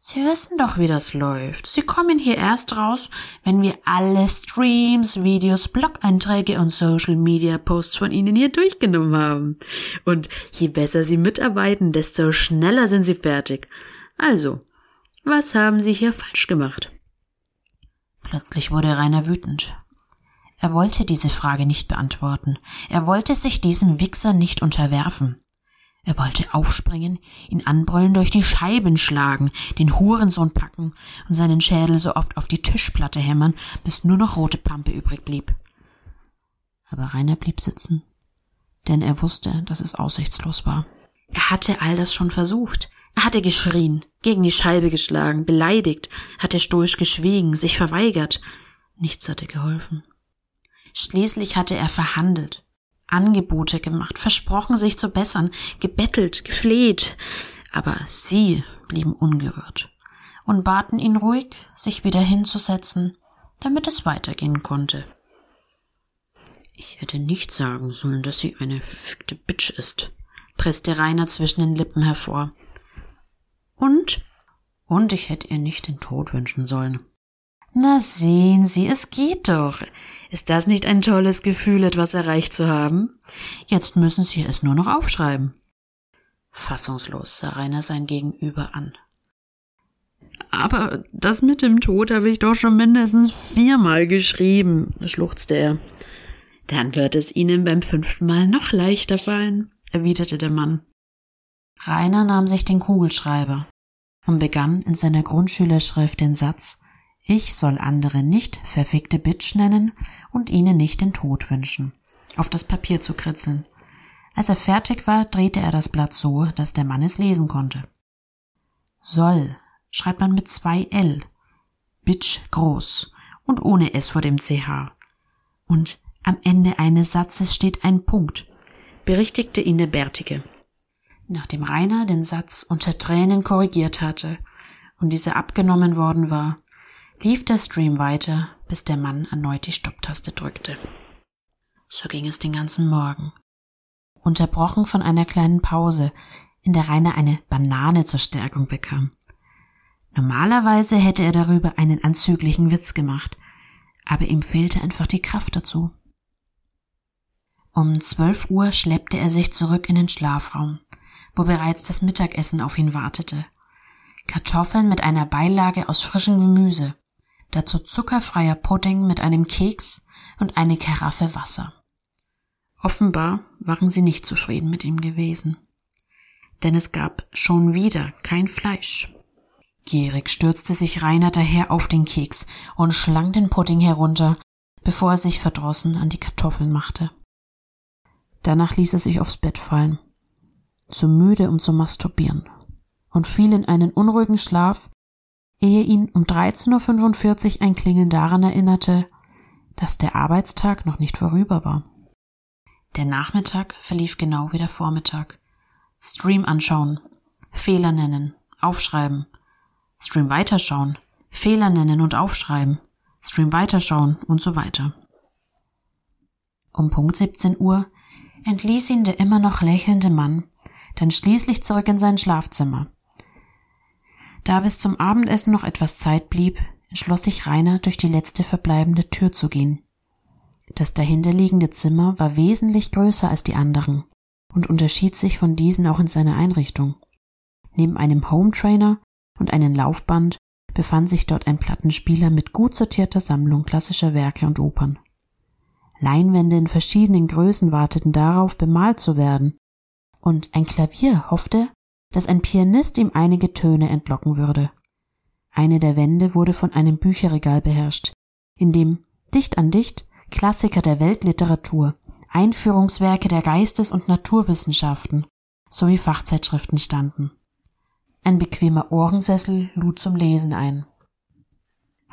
Sie wissen doch, wie das läuft. Sie kommen hier erst raus, wenn wir alle Streams, Videos, Blog-Einträge und Social-Media-Posts von Ihnen hier durchgenommen haben. Und je besser Sie mitarbeiten, desto schneller sind Sie fertig. Also, was haben Sie hier falsch gemacht? Plötzlich wurde Rainer wütend. Er wollte diese Frage nicht beantworten. Er wollte sich diesem Wichser nicht unterwerfen. Er wollte aufspringen, ihn anbrüllen, durch die Scheiben schlagen, den Hurensohn packen und seinen Schädel so oft auf die Tischplatte hämmern, bis nur noch rote Pampe übrig blieb. Aber Rainer blieb sitzen, denn er wusste, dass es aussichtslos war. Er hatte all das schon versucht. Er hatte geschrien, gegen die Scheibe geschlagen, beleidigt, hatte stoisch geschwiegen, sich verweigert. Nichts hatte geholfen. Schließlich hatte er verhandelt, Angebote gemacht, versprochen, sich zu bessern, gebettelt, gefleht, aber sie blieben ungerührt und baten ihn ruhig, sich wieder hinzusetzen, damit es weitergehen konnte. Ich hätte nicht sagen sollen, dass sie eine verfickte Bitch ist, presste Rainer zwischen den Lippen hervor. Und? Und ich hätte ihr nicht den Tod wünschen sollen. Na sehen Sie, es geht doch. Ist das nicht ein tolles Gefühl, etwas erreicht zu haben? Jetzt müssen Sie es nur noch aufschreiben. Fassungslos sah Rainer sein Gegenüber an. Aber das mit dem Tod habe ich doch schon mindestens viermal geschrieben, schluchzte er. Dann wird es Ihnen beim fünften Mal noch leichter fallen, erwiderte der Mann. Rainer nahm sich den Kugelschreiber und begann in seiner Grundschülerschrift den Satz ich soll andere nicht verfickte Bitch nennen und ihnen nicht den Tod wünschen. Auf das Papier zu kritzeln. Als er fertig war, drehte er das Blatt so, dass der Mann es lesen konnte. Soll schreibt man mit zwei L. Bitch groß und ohne S vor dem CH. Und am Ende eines Satzes steht ein Punkt, berichtigte ihn der Bärtige. Nachdem Rainer den Satz unter Tränen korrigiert hatte und dieser abgenommen worden war, lief der Stream weiter, bis der Mann erneut die Stopptaste drückte. So ging es den ganzen Morgen. Unterbrochen von einer kleinen Pause, in der Rainer eine Banane zur Stärkung bekam. Normalerweise hätte er darüber einen anzüglichen Witz gemacht, aber ihm fehlte einfach die Kraft dazu. Um zwölf Uhr schleppte er sich zurück in den Schlafraum, wo bereits das Mittagessen auf ihn wartete. Kartoffeln mit einer Beilage aus frischem Gemüse, dazu zuckerfreier Pudding mit einem Keks und eine Karaffe Wasser. Offenbar waren sie nicht zufrieden mit ihm gewesen. Denn es gab schon wieder kein Fleisch. Gierig stürzte sich Rainer daher auf den Keks und schlang den Pudding herunter, bevor er sich verdrossen an die Kartoffeln machte. Danach ließ er sich aufs Bett fallen, zu müde, um zu masturbieren, und fiel in einen unruhigen Schlaf, ehe ihn um 13.45 Uhr ein Klingeln daran erinnerte, dass der Arbeitstag noch nicht vorüber war. Der Nachmittag verlief genau wie der Vormittag, Stream anschauen, Fehler nennen, aufschreiben, Stream weiterschauen, Fehler nennen und aufschreiben, Stream weiterschauen und so weiter. Um Punkt 17 Uhr entließ ihn der immer noch lächelnde Mann dann schließlich zurück in sein Schlafzimmer. Da bis zum Abendessen noch etwas Zeit blieb, entschloss sich Rainer, durch die letzte verbleibende Tür zu gehen. Das dahinterliegende Zimmer war wesentlich größer als die anderen und unterschied sich von diesen auch in seiner Einrichtung. Neben einem Hometrainer und einem Laufband befand sich dort ein Plattenspieler mit gut sortierter Sammlung klassischer Werke und Opern. Leinwände in verschiedenen Größen warteten darauf, bemalt zu werden, und ein Klavier hoffte, dass ein Pianist ihm einige Töne entlocken würde. Eine der Wände wurde von einem Bücherregal beherrscht, in dem dicht an dicht Klassiker der Weltliteratur, Einführungswerke der Geistes- und Naturwissenschaften sowie Fachzeitschriften standen. Ein bequemer Ohrensessel lud zum Lesen ein.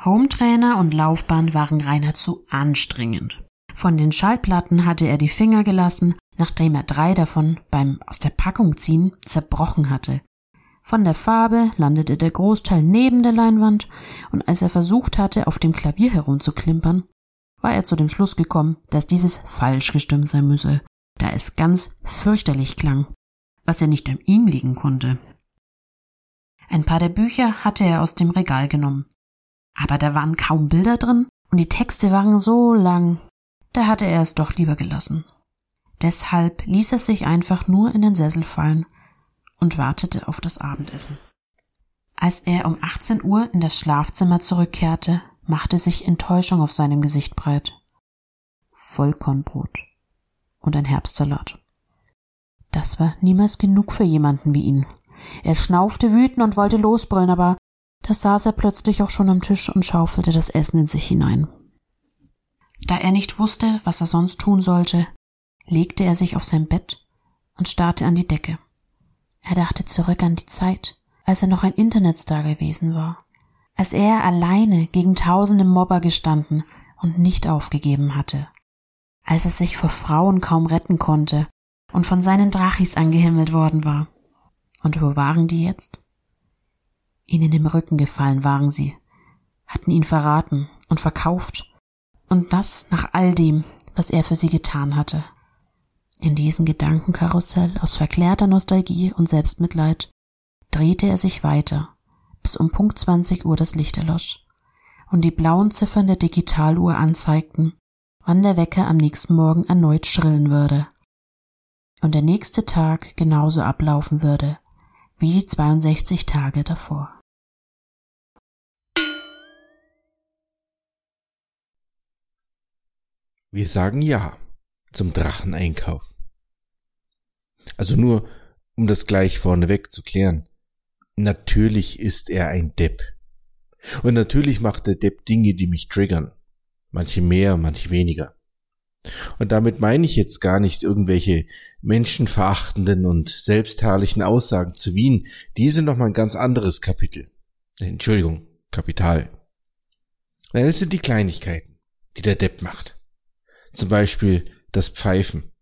Hometrainer und Laufbahn waren Rainer zu anstrengend. Von den Schallplatten hatte er die Finger gelassen, nachdem er drei davon beim aus der Packung ziehen zerbrochen hatte. Von der Farbe landete der Großteil neben der Leinwand, und als er versucht hatte, auf dem Klavier herumzuklimpern, war er zu dem Schluss gekommen, dass dieses falsch gestimmt sein müsse, da es ganz fürchterlich klang, was ja nicht an ihm liegen konnte. Ein paar der Bücher hatte er aus dem Regal genommen, aber da waren kaum Bilder drin und die Texte waren so lang, da hatte er es doch lieber gelassen. Deshalb ließ er sich einfach nur in den Sessel fallen und wartete auf das Abendessen. Als er um 18 Uhr in das Schlafzimmer zurückkehrte, machte sich Enttäuschung auf seinem Gesicht breit. Vollkornbrot und ein Herbstsalat. Das war niemals genug für jemanden wie ihn. Er schnaufte wütend und wollte losbrüllen, aber da saß er plötzlich auch schon am Tisch und schaufelte das Essen in sich hinein. Da er nicht wusste, was er sonst tun sollte, legte er sich auf sein Bett und starrte an die Decke. Er dachte zurück an die Zeit, als er noch ein Internetstar gewesen war, als er alleine gegen tausende Mobber gestanden und nicht aufgegeben hatte, als er sich vor Frauen kaum retten konnte und von seinen Drachis angehimmelt worden war. Und wo waren die jetzt? Ihnen im Rücken gefallen waren sie, hatten ihn verraten und verkauft und das nach all dem, was er für sie getan hatte. In diesem Gedankenkarussell aus verklärter Nostalgie und Selbstmitleid drehte er sich weiter, bis um Punkt 20 Uhr das Licht erlosch und die blauen Ziffern der Digitaluhr anzeigten, wann der Wecker am nächsten Morgen erneut schrillen würde und der nächste Tag genauso ablaufen würde wie die 62 Tage davor. Wir sagen ja zum Dracheneinkauf. Also nur, um das gleich vorneweg zu klären. Natürlich ist er ein Depp. Und natürlich macht der Depp Dinge, die mich triggern. Manche mehr, manche weniger. Und damit meine ich jetzt gar nicht irgendwelche menschenverachtenden und selbstherrlichen Aussagen zu Wien. Die sind nochmal ein ganz anderes Kapitel. Entschuldigung, Kapital. Nein, es sind die Kleinigkeiten, die der Depp macht. Zum Beispiel das Pfeifen.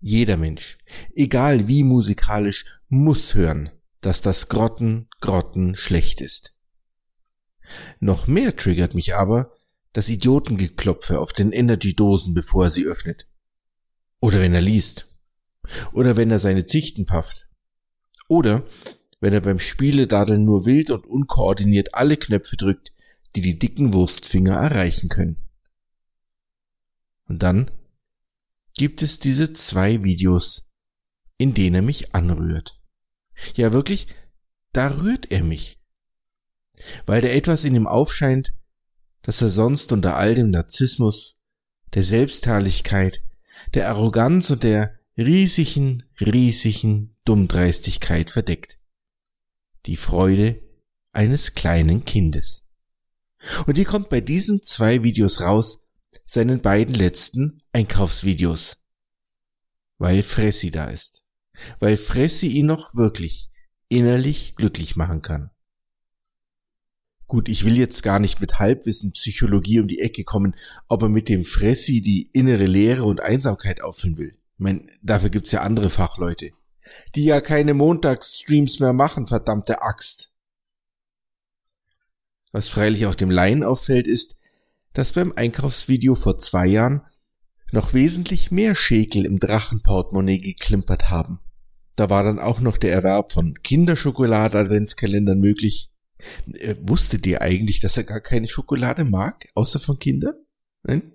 Jeder Mensch, egal wie musikalisch, muss hören, dass das Grotten, Grotten schlecht ist. Noch mehr triggert mich aber das Idiotengeklopfe auf den Energy-Dosen, bevor er sie öffnet. Oder wenn er liest. Oder wenn er seine Zichten pafft. Oder wenn er beim Spieledadeln nur wild und unkoordiniert alle Knöpfe drückt, die die dicken Wurstfinger erreichen können. Und dann gibt es diese zwei Videos, in denen er mich anrührt. Ja, wirklich, da rührt er mich. Weil da etwas in ihm aufscheint, das er sonst unter all dem Narzissmus, der Selbstherrlichkeit, der Arroganz und der riesigen, riesigen Dummdreistigkeit verdeckt. Die Freude eines kleinen Kindes. Und die kommt bei diesen zwei Videos raus, seinen beiden letzten Einkaufsvideos. Weil Fressi da ist. Weil Fressi ihn noch wirklich innerlich glücklich machen kann. Gut, ich will jetzt gar nicht mit Halbwissen Psychologie um die Ecke kommen, ob er mit dem Fressi die innere Leere und Einsamkeit auffüllen will. Ich meine, dafür gibt's ja andere Fachleute. die ja keine Montagsstreams mehr machen, verdammte Axt. Was freilich auch dem Laien auffällt, ist, dass beim Einkaufsvideo vor zwei Jahren noch wesentlich mehr Schäkel im Drachenportemonnaie geklimpert haben. Da war dann auch noch der Erwerb von Kinderschokolade-Adventskalendern möglich. Äh, wusstet ihr eigentlich, dass er gar keine Schokolade mag, außer von Kindern? Nein?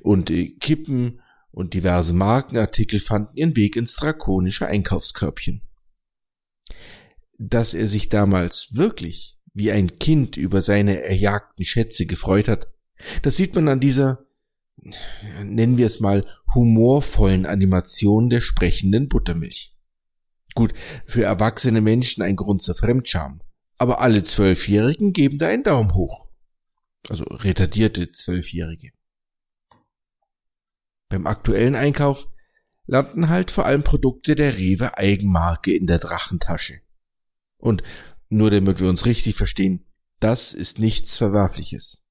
Und äh, Kippen und diverse Markenartikel fanden ihren Weg ins drakonische Einkaufskörbchen. Dass er sich damals wirklich wie ein Kind über seine erjagten Schätze gefreut hat, das sieht man an dieser, nennen wir es mal, humorvollen Animation der sprechenden Buttermilch. Gut, für erwachsene Menschen ein Grund zur Fremdscham, aber alle Zwölfjährigen geben da einen Daumen hoch. Also retardierte Zwölfjährige. Beim aktuellen Einkauf landen halt vor allem Produkte der Rewe Eigenmarke in der Drachentasche. Und nur damit wir uns richtig verstehen, das ist nichts Verwerfliches.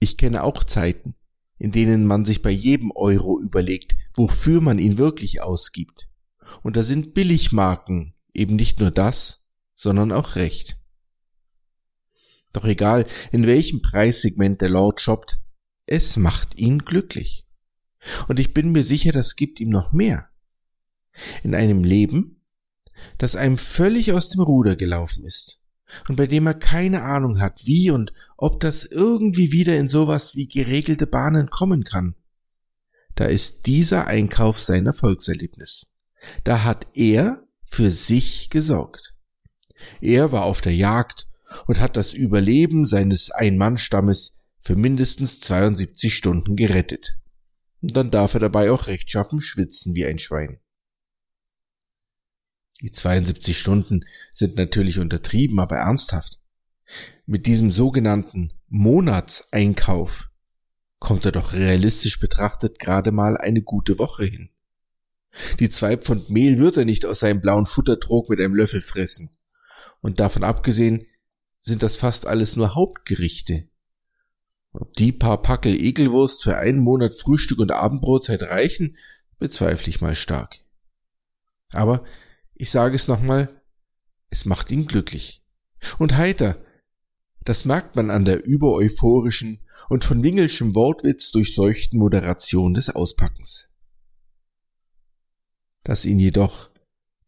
Ich kenne auch Zeiten, in denen man sich bei jedem Euro überlegt, wofür man ihn wirklich ausgibt. Und da sind Billigmarken eben nicht nur das, sondern auch recht. Doch egal, in welchem Preissegment der Lord shoppt, es macht ihn glücklich. Und ich bin mir sicher, das gibt ihm noch mehr. In einem Leben, das einem völlig aus dem Ruder gelaufen ist und bei dem er keine Ahnung hat, wie und ob das irgendwie wieder in sowas wie geregelte Bahnen kommen kann. Da ist dieser Einkauf sein Erfolgserlebnis. Da hat er für sich gesorgt. Er war auf der Jagd und hat das Überleben seines Ein-Mann-Stammes für mindestens 72 Stunden gerettet. Und dann darf er dabei auch rechtschaffen schwitzen wie ein Schwein. Die 72 Stunden sind natürlich untertrieben, aber ernsthaft. Mit diesem sogenannten Monatseinkauf kommt er doch realistisch betrachtet gerade mal eine gute Woche hin. Die zwei Pfund Mehl wird er nicht aus seinem blauen Futtertrog mit einem Löffel fressen. Und davon abgesehen sind das fast alles nur Hauptgerichte. Ob die paar Packel Ekelwurst für einen Monat Frühstück und Abendbrotzeit reichen, bezweifle ich mal stark. Aber ich sage es nochmal, es macht ihn glücklich. Und heiter. Das merkt man an der übereuphorischen und von wingelschem Wortwitz durchseuchten Moderation des Auspackens. Dass ihn jedoch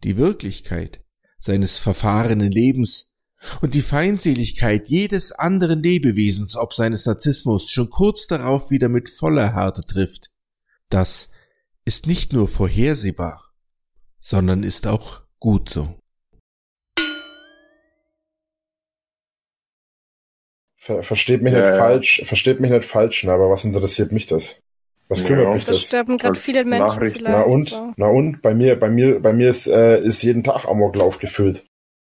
die Wirklichkeit seines verfahrenen Lebens und die Feindseligkeit jedes anderen Lebewesens ob seines Narzissmus schon kurz darauf wieder mit voller Härte trifft, das ist nicht nur vorhersehbar, sondern ist auch gut so. Ver versteht mich ja, nicht ja. falsch, versteht mich nicht falsch, aber was interessiert mich das? Was kümmert ja, mich das? Das sterben gerade viele Menschen vielleicht. Na und? So. Na und? Bei mir, bei mir, bei mir ist, äh, ist jeden Tag Amoklauf gefüllt.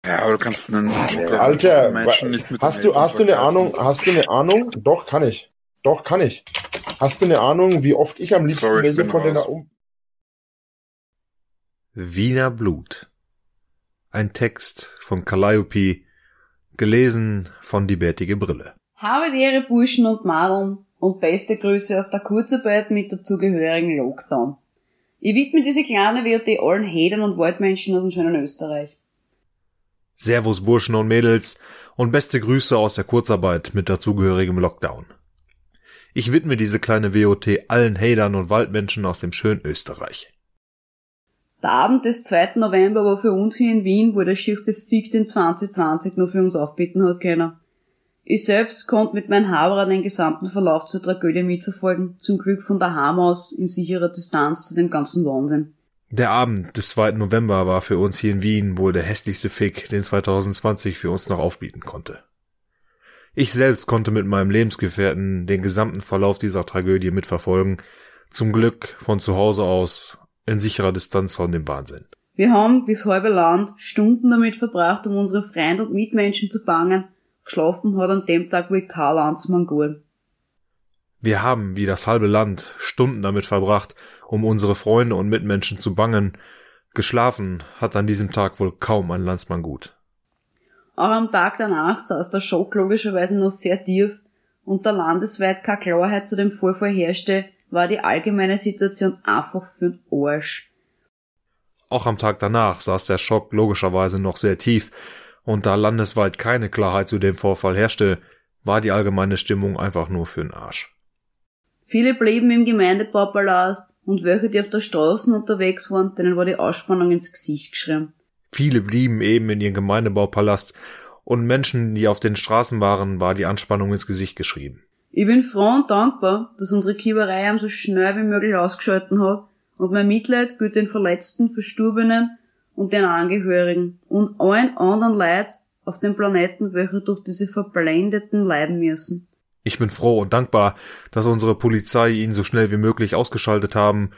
Ja, aber du kannst einen Alter, Menschen nicht mit hast du, hast du eine Ahnung, hast du eine Ahnung? Doch, kann ich. Doch, kann ich. Hast du eine Ahnung, wie oft ich am liebsten Sorry, welche von den um Wiener Blut ein Text von Calliope, gelesen von Die Bärtige Brille. Habe Ehre Burschen und Madeln und beste Grüße aus der Kurzarbeit mit dazugehörigen Lockdown. Ich widme diese kleine WOT allen Hedern und Waldmenschen aus dem schönen Österreich. Servus Burschen und Mädels und beste Grüße aus der Kurzarbeit mit dazugehörigem Lockdown. Ich widme diese kleine WOT allen Hadern und Waldmenschen aus dem schönen Österreich. Der Abend des 2. November war für uns hier in Wien, wo der schierste Fick den 2020 noch für uns aufbieten hat können. Ich selbst konnte mit meinem Haberer den gesamten Verlauf zur Tragödie mitverfolgen, zum Glück von daheim aus in sicherer Distanz zu dem ganzen Wahnsinn. Der Abend des 2. November war für uns hier in Wien wohl der hässlichste Fick, den 2020 für uns noch aufbieten konnte. Ich selbst konnte mit meinem Lebensgefährten den gesamten Verlauf dieser Tragödie mitverfolgen, zum Glück von zu Hause aus in sicherer Distanz von dem Wahnsinn. Wir haben, wie's halbe Land, Stunden damit verbracht, um unsere Freunde und Mitmenschen zu bangen. Geschlafen hat an dem Tag wie Karl Lanzmann gut. Wir haben, wie das halbe Land, Stunden damit verbracht, um unsere Freunde und Mitmenschen zu bangen. Geschlafen hat an diesem Tag wohl kaum ein Landsmann gut. Auch am Tag danach saß der Schock logischerweise noch sehr tief und da landesweit keine Klarheit zu dem Vorfall herrschte, war die allgemeine Situation einfach für'n Arsch. Auch am Tag danach saß der Schock logischerweise noch sehr tief, und da landesweit keine Klarheit zu dem Vorfall herrschte, war die allgemeine Stimmung einfach nur für'n Arsch. Viele blieben im Gemeindebaupalast und welche, die auf der Straße unterwegs waren, denen war die Ausspannung ins Gesicht geschrieben. Viele blieben eben in ihrem Gemeindebaupalast und Menschen, die auf den Straßen waren, war die Anspannung ins Gesicht geschrieben. Ich bin froh und dankbar, dass unsere Kieberei am so schnell wie möglich ausgeschalten hat und mein Mitleid gilt den Verletzten, Verstorbenen und den Angehörigen und allen anderen Leid auf dem Planeten, welche durch diese Verblendeten leiden müssen. Ich bin froh und dankbar, dass unsere Polizei ihn so schnell wie möglich ausgeschaltet haben,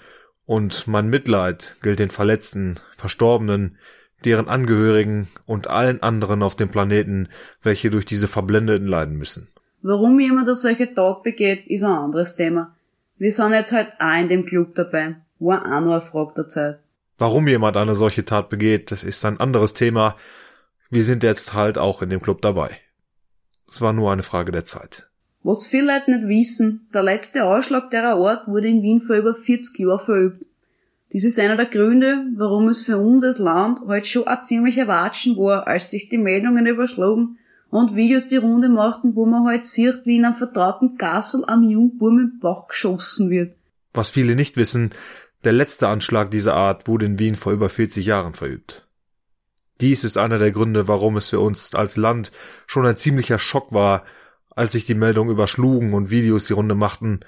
und mein Mitleid gilt den Verletzten, Verstorbenen, deren Angehörigen und allen anderen auf dem Planeten, welche durch diese Verblendeten leiden müssen. Warum jemand das solche Tat begeht, ist ein anderes Thema. Wir sind jetzt halt auch in dem Club dabei. War auch nur eine Frage der Zeit. Warum jemand eine solche Tat begeht, das ist ein anderes Thema. Wir sind jetzt halt auch in dem Club dabei. Es war nur eine Frage der Zeit. Was viele Leute nicht wissen, der letzte Ausschlag derer Art wurde in Wien vor über 40 Jahren verübt. Dies ist einer der Gründe, warum es für uns als Land heute halt schon ein ziemlicher Watschen war, als sich die Meldungen überschlagen und Videos die Runde machten, wo man halt sieht, wie in einem vertrauten Gassel am Jungburm im Bauch geschossen wird. Was viele nicht wissen, der letzte Anschlag dieser Art wurde in Wien vor über 40 Jahren verübt. Dies ist einer der Gründe, warum es für uns als Land schon ein ziemlicher Schock war, als sich die Meldungen überschlugen und Videos die Runde machten,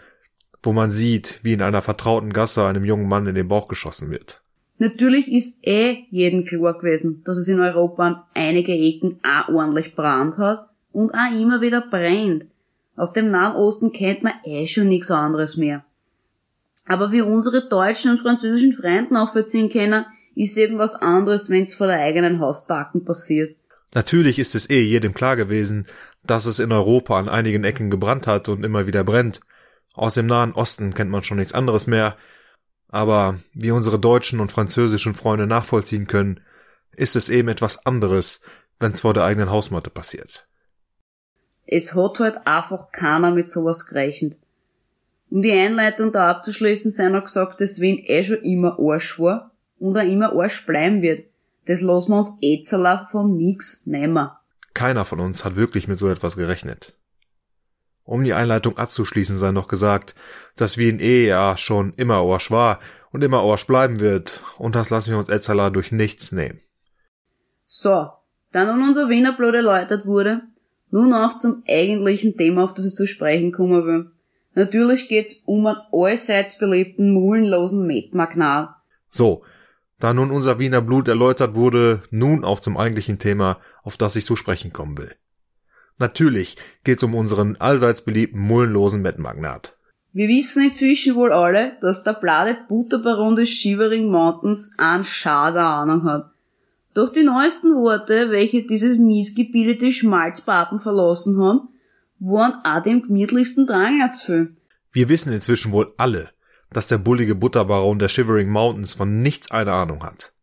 wo man sieht, wie in einer vertrauten Gasse einem jungen Mann in den Bauch geschossen wird. Natürlich ist eh jeden klar gewesen, dass es in Europa an einige Ecken auch ordentlich brannt hat und auch immer wieder brennt. Aus dem Nahen Osten kennt man eh schon nichts anderes mehr. Aber wie unsere deutschen und französischen Freunden auch verziehen können, ist eben was anderes, wenn's vor der eigenen Hausdaken passiert. Natürlich ist es eh jedem klar gewesen, dass es in Europa an einigen Ecken gebrannt hat und immer wieder brennt. Aus dem Nahen Osten kennt man schon nichts anderes mehr. Aber wie unsere deutschen und französischen Freunde nachvollziehen können, ist es eben etwas anderes, wenn's vor der eigenen Hausmatte passiert. Es hat halt einfach keiner mit sowas gerechnet. Um die Einleitung da abzuschließen, sei noch gesagt, dass Wien eh schon immer Arsch war und auch immer Arsch bleiben wird. Das lassen wir uns eh von nix nehmen. Keiner von uns hat wirklich mit so etwas gerechnet. Um die Einleitung abzuschließen sei noch gesagt, dass Wien eh ja schon immer Arsch war und immer Arsch bleiben wird, und das lassen wir uns Etzala durch nichts nehmen. So, dann nun unser Wiener Blut erläutert wurde, nun auf zum eigentlichen Thema, auf das ich zu sprechen kommen will. Natürlich geht's um einen allseits beliebten, mullenlosen Metmagnat. So, da nun unser Wiener Blut erläutert wurde, nun auf zum eigentlichen Thema, auf das ich zu sprechen kommen will. Natürlich geht's um unseren allseits beliebten, mullenlosen Metmagnat. Wir wissen inzwischen wohl alle, dass der blade Butterbaron des Shivering Mountains an Schaser Ahnung hat. Doch die neuesten Worte, welche dieses miesgebildete Schmalzpapen verlassen haben, waren auch dem gemütlichsten Drang zu Wir wissen inzwischen wohl alle, dass der bullige Butterbaron der Shivering Mountains von nichts eine Ahnung hat.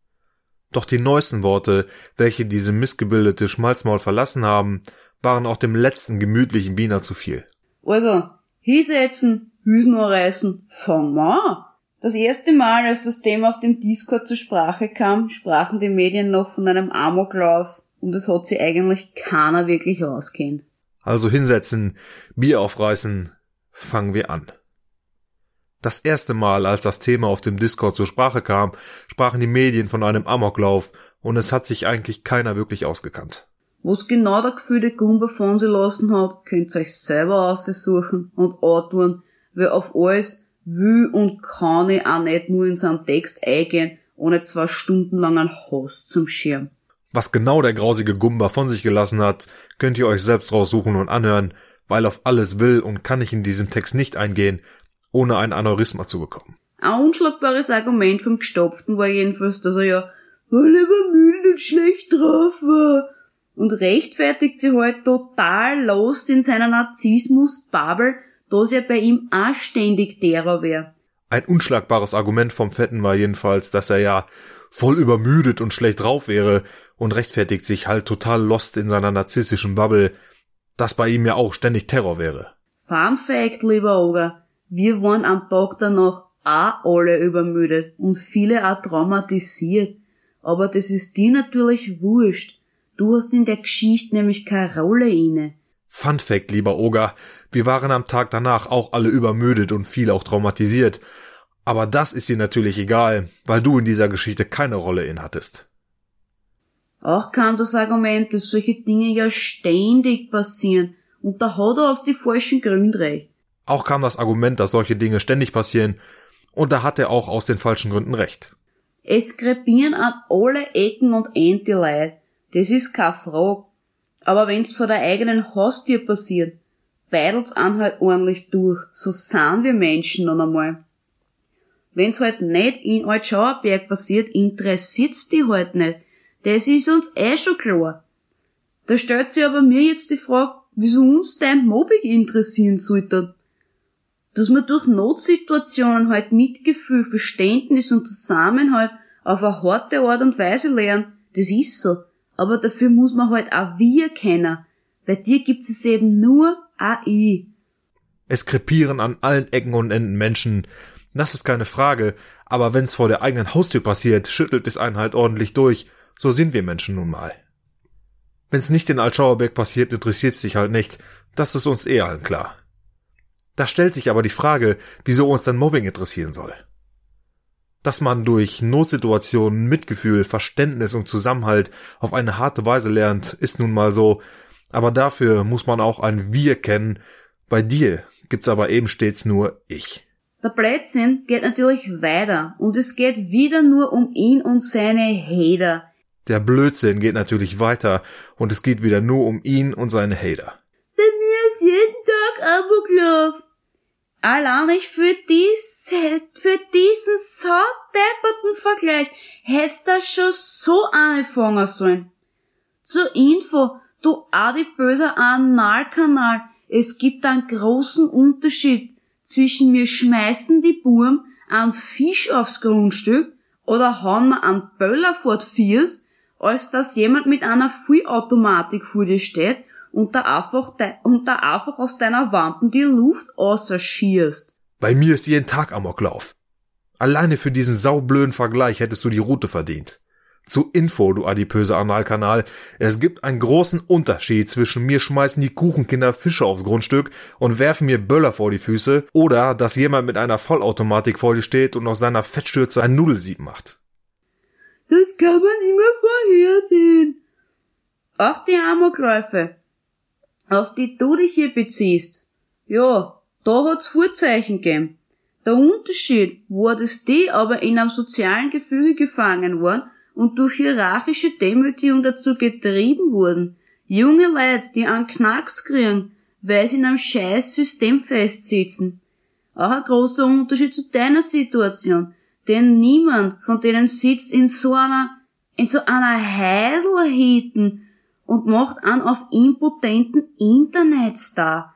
Doch die neuesten Worte, welche diese missgebildete Schmalzmaul verlassen haben, waren auch dem letzten gemütlichen Wiener zu viel. Also, hinsetzen, Hüsen reißen, fang mal Das erste Mal, als das Thema auf dem Discord zur Sprache kam, sprachen die Medien noch von einem Amoklauf und es hat sie eigentlich keiner wirklich auskennt. Also hinsetzen, Bier aufreißen, fangen wir an. Das erste Mal, als das Thema auf dem Discord zur Sprache kam, sprachen die Medien von einem Amoklauf und es hat sich eigentlich keiner wirklich ausgekannt. Was genau der gefühlte Gumba von sie lassen hat, könnt ihr euch selber aussuchen und antun, weil auf alles will und kann ich auch nicht nur in seinem Text eingehen, ohne zwei Stunden lang einen Hass zum Schirm. Was genau der grausige Gumba von sich gelassen hat, könnt ihr euch selbst raussuchen und anhören, weil auf alles will und kann ich in diesem Text nicht eingehen, ohne ein Aneurysma zu bekommen. Ein unschlagbares Argument vom Gestopften war jedenfalls, dass er ja Oliver müde und schlecht drauf war und rechtfertigt sich halt total lost in seiner Narzissmus-Babel, dass er bei ihm auch ständig derer wäre. Ein unschlagbares Argument vom Fetten war jedenfalls, dass er ja voll übermüdet und schlecht drauf wäre und rechtfertigt sich halt total lost in seiner narzisstischen Bubble, dass bei ihm ja auch ständig Terror wäre. Fun Fact, lieber Oger, wir waren am Tag danach auch alle übermüdet und viele auch traumatisiert. Aber das ist dir natürlich wurscht. Du hast in der Geschichte nämlich keine Rolle inne. Fun Fact, lieber Oga, wir waren am Tag danach auch alle übermüdet und viel auch traumatisiert. Aber das ist dir natürlich egal, weil du in dieser Geschichte keine Rolle inhattest. Auch kam das Argument, dass solche Dinge ja ständig passieren, und da hat er aus die falschen Gründen recht. Auch kam das Argument, dass solche Dinge ständig passieren, und da hat er auch aus den falschen Gründen recht. Es krepieren an alle Ecken und Ende Leid. Das ist keine Frage. Aber wenn's vor der eigenen Haustür passiert, beidelt's an halt ordentlich durch. So sind wir Menschen noch einmal. Wenn's halt nicht in Altschauerberg passiert, interessiert's die halt nicht. Das ist uns eh schon klar. Da stellt sich aber mir jetzt die Frage, wieso uns dein Mobbing interessieren sollte. Dass man durch Notsituationen halt Mitgefühl, Verständnis und Zusammenhalt auf eine harte Art und Weise lernen, das ist so. Aber dafür muss man halt auch wir kennen. Bei dir gibt es eben nur AI. Es krepieren an allen Ecken und Enden Menschen. Das ist keine Frage. Aber wenn's vor der eigenen Haustür passiert, schüttelt es einen halt ordentlich durch. So sind wir Menschen nun mal. Wenn's nicht in Altschauerberg passiert, interessiert's dich halt nicht. Das ist uns eh allen klar. Da stellt sich aber die Frage, wieso uns dann Mobbing interessieren soll. Dass man durch Notsituationen Mitgefühl, Verständnis und Zusammenhalt auf eine harte Weise lernt, ist nun mal so, aber dafür muss man auch ein Wir kennen. Bei dir gibt's aber eben stets nur ich. Der Blödsinn geht natürlich weiter und es geht wieder nur um ihn und seine Hater. Der Blödsinn geht natürlich weiter und es geht wieder nur um ihn und seine Hater. Bei mir ist jeden Tag Amoklauf. Allein ich für dies, für diesen so depperten Vergleich hätt's das schon so anfangen sollen. Zur Info, du Adi böser Analkanal, es gibt einen großen Unterschied zwischen mir schmeißen die Burm einen Fisch aufs Grundstück oder hauen mir einen Böller vor Viers, als dass jemand mit einer Vollautomatik vor dir steht und da einfach, und da einfach aus deiner Wampen die Luft außerschierst. Bei mir ist jeden Tag Amoklauf. Alleine für diesen saublöden Vergleich hättest du die Route verdient. Zu Info, du adipöse Analkanal. Es gibt einen großen Unterschied zwischen mir schmeißen die Kuchenkinder Fische aufs Grundstück und werfen mir Böller vor die Füße oder dass jemand mit einer Vollautomatik vor dir steht und aus seiner Fettstürze ein Nudelsieb macht. Das kann man immer vorhersehen. Auch die Amokläufe, auf die du dich hier beziehst. Ja, da hat's Vorzeichen gegeben. Der Unterschied war, dass die aber in einem sozialen Gefüge gefangen waren und durch hierarchische Demütigung dazu getrieben wurden, junge Leute, die einen Knacks kriegen, weil sie in einem scheiß System festsitzen. Auch ein großer Unterschied zu deiner Situation, denn niemand von denen sitzt in so einer, in so einer Heiselhitten und macht einen auf impotenten Internetstar.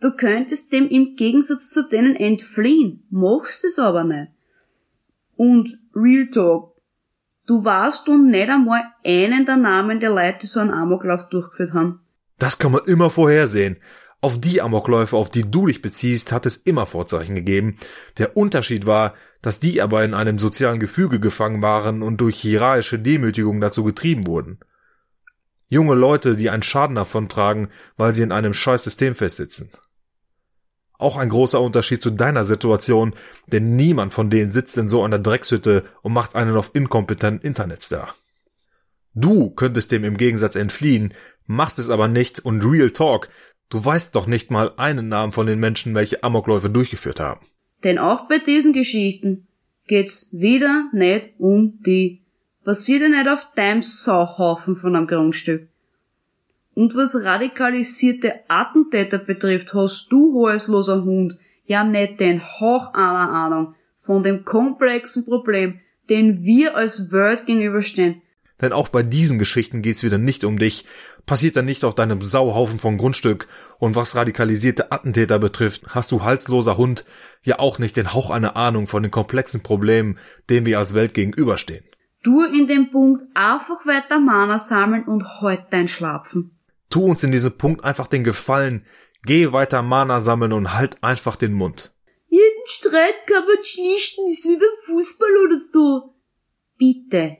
Du könntest dem im Gegensatz zu denen entfliehen, machst es aber nicht. Und Real Talk, Du warst und nicht einmal einen der Namen der Leute, die so einen Amoklauf durchgeführt haben. Das kann man immer vorhersehen. Auf die Amokläufe, auf die du dich beziehst, hat es immer Vorzeichen gegeben. Der Unterschied war, dass die aber in einem sozialen Gefüge gefangen waren und durch hierarchische Demütigung dazu getrieben wurden. Junge Leute, die einen Schaden davontragen, weil sie in einem scheiß System festsitzen. Auch ein großer Unterschied zu deiner Situation, denn niemand von denen sitzt in so einer Dreckshütte und macht einen auf inkompetenten Internetstar. Du könntest dem im Gegensatz entfliehen, machst es aber nicht und Real Talk, du weißt doch nicht mal einen Namen von den Menschen, welche Amokläufe durchgeführt haben. Denn auch bei diesen Geschichten geht's wieder nicht um die. Passiert ja nicht auf deinem Sauhaufen von einem Grundstück. Und was radikalisierte Attentäter betrifft, hast du, halsloser Hund, ja nicht den Hauch einer Ahnung von dem komplexen Problem, den wir als Welt gegenüberstehen. Denn auch bei diesen Geschichten geht's wieder nicht um dich, passiert dann nicht auf deinem Sauhaufen von Grundstück. Und was radikalisierte Attentäter betrifft, hast du halsloser Hund ja auch nicht den Hauch einer Ahnung von den komplexen Problemen, denen wir als Welt gegenüberstehen. Du in dem Punkt einfach weiter Mana sammeln und halt dein Schlapfen. Tu uns in diesem Punkt einfach den Gefallen, geh weiter Mana sammeln und halt einfach den Mund. Jeden Streit kann man schlichten, ist wie beim Fußball oder so. Bitte,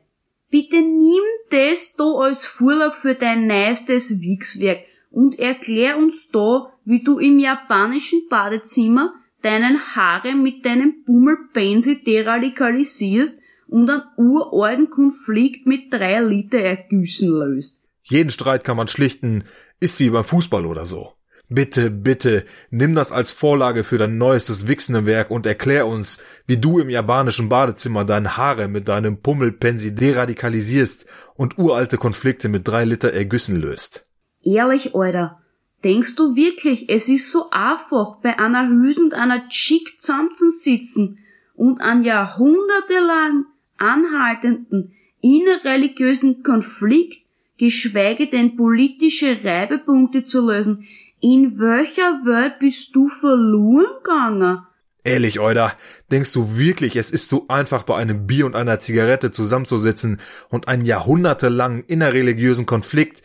bitte nimm das da als Vorlage für dein neuestes Wichswerk und erklär uns da, wie du im japanischen Badezimmer deinen Haare mit deinem Bummelpensi deradikalisierst und einen uralten Konflikt mit drei Liter Ergüssen löst. Jeden Streit kann man schlichten, ist wie beim Fußball oder so. Bitte, bitte, nimm das als Vorlage für dein neuestes wichsende Werk und erklär uns, wie du im japanischen Badezimmer deine Haare mit deinem Pummelpensi deradikalisierst und uralte Konflikte mit drei Liter Ergüssen löst. Ehrlich, Alter, denkst du wirklich, es ist so einfach, bei einer Hüse und einer Chick zusammenzusitzen und an jahrhundertelang anhaltenden innerreligiösen Konflikt, geschweige denn politische Reibepunkte zu lösen, in welcher Welt bist du verloren gegangen? Ehrlich, Euda, denkst du wirklich, es ist so einfach, bei einem Bier und einer Zigarette zusammenzusitzen und einen jahrhundertelangen innerreligiösen Konflikt,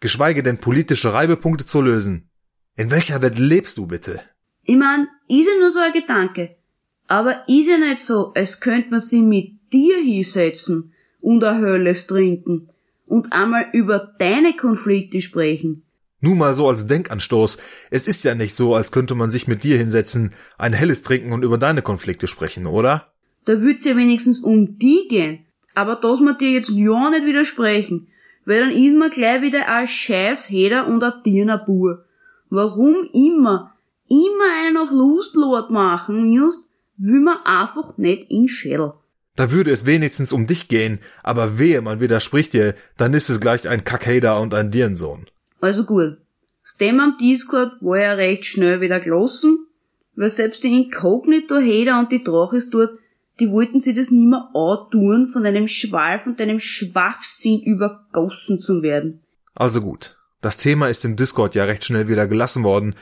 geschweige denn politische Reibepunkte zu lösen? In welcher Welt lebst du bitte? Ich mein, ist ja nur so ein Gedanke. Aber ist ja nicht so, als könnte man sie mit dir hinsetzen und ein Hölles trinken und einmal über deine Konflikte sprechen. Nur mal so als Denkanstoß. Es ist ja nicht so, als könnte man sich mit dir hinsetzen, ein helles trinken und über deine Konflikte sprechen, oder? Da würd's ja wenigstens um die gehen. Aber das man dir jetzt ja nicht widersprechen. Weil dann ist man gleich wieder ein Scheißheder und ein Tiernerbur. Warum immer, immer einen auf Lustlord machen musst, will man einfach nicht in Schädel. Da würde es wenigstens um dich gehen, aber wehe, man widerspricht dir, dann ist es gleich ein Kackhader und ein Dirnsohn. Also gut. Stem am Discord war ja recht schnell wieder gelassen, weil selbst die Inkognito-Hater und die Drachis dort, die wollten sie das nimmer antun, von einem Schwall, von deinem Schwachsinn übergossen zu werden. Also gut. Das Thema ist im Discord ja recht schnell wieder gelassen worden,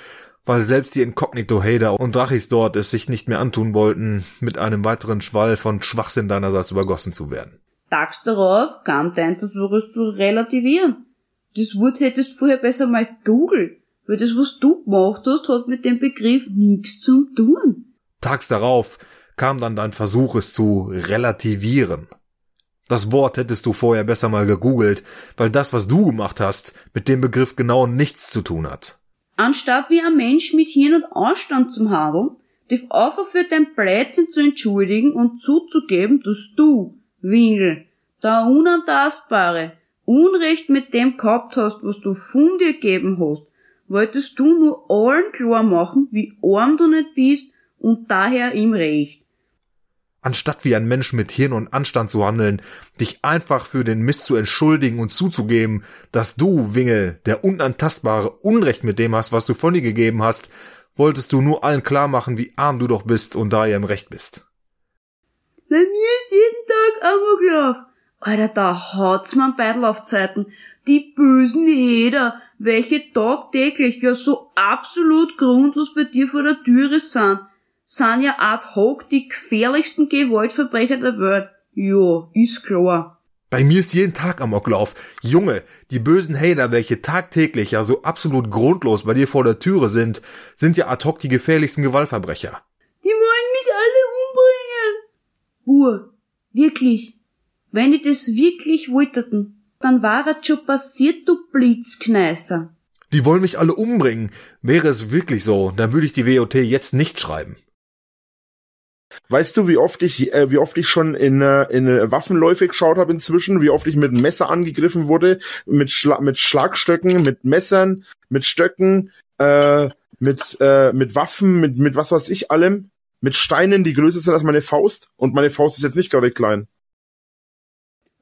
weil selbst die Inkognito-Hater und Drachis dort es sich nicht mehr antun wollten, mit einem weiteren Schwall von Schwachsinn deinerseits übergossen zu werden. Tags darauf kam dein Versuch es zu relativieren das Wort hättest vorher besser mal googeln, weil das, was du gemacht hast, hat mit dem Begriff nichts zu tun. Tags darauf kam dann dein Versuch, es zu relativieren. Das Wort hättest du vorher besser mal gegoogelt, weil das, was du gemacht hast, mit dem Begriff genau nichts zu tun hat. Anstatt wie ein Mensch mit Hirn und Anstand zum Handeln, dich einfach für dein Blödsinn zu entschuldigen und zuzugeben, dass du, Wingel, der Unantastbare, Unrecht mit dem gehabt hast, was du von dir gegeben hast, wolltest du nur allen klar machen, wie arm du nicht bist und daher ihm recht. Anstatt wie ein Mensch mit Hirn und Anstand zu handeln, dich einfach für den Mist zu entschuldigen und zuzugeben, dass du, Wingel, der Unantastbare, Unrecht mit dem hast, was du von dir gegeben hast, wolltest du nur allen klar machen, wie arm du doch bist und daher im Recht bist. Bei mir ist jeden Tag Amoklauf. Alter, da haut's man beidel auf Zeiten. Die bösen Heder, welche tagtäglich ja so absolut grundlos bei dir vor der Türe sind, sind ja ad hoc die gefährlichsten Gewaltverbrecher der Welt. Jo, ist klar. Bei mir ist jeden Tag Amoklauf. Junge, die bösen Hater, welche tagtäglich ja so absolut grundlos bei dir vor der Türe sind, sind ja ad hoc die gefährlichsten Gewaltverbrecher. Die wollen mich alle umbringen. Bur, wirklich, wenn die das wirklich wollten, dann war es schon passiert, du Blitzkneißer. Die wollen mich alle umbringen. Wäre es wirklich so, dann würde ich die WOT jetzt nicht schreiben. Weißt du, wie oft ich, äh, wie oft ich schon in, äh, in äh, Waffenläufe geschaut habe inzwischen, wie oft ich mit Messer angegriffen wurde, mit, Schla mit Schlagstöcken, mit Messern, mit Stöcken, äh, mit, äh, mit Waffen, mit, mit was weiß ich allem, mit Steinen, die größer sind als meine Faust. Und meine Faust ist jetzt nicht gerade klein.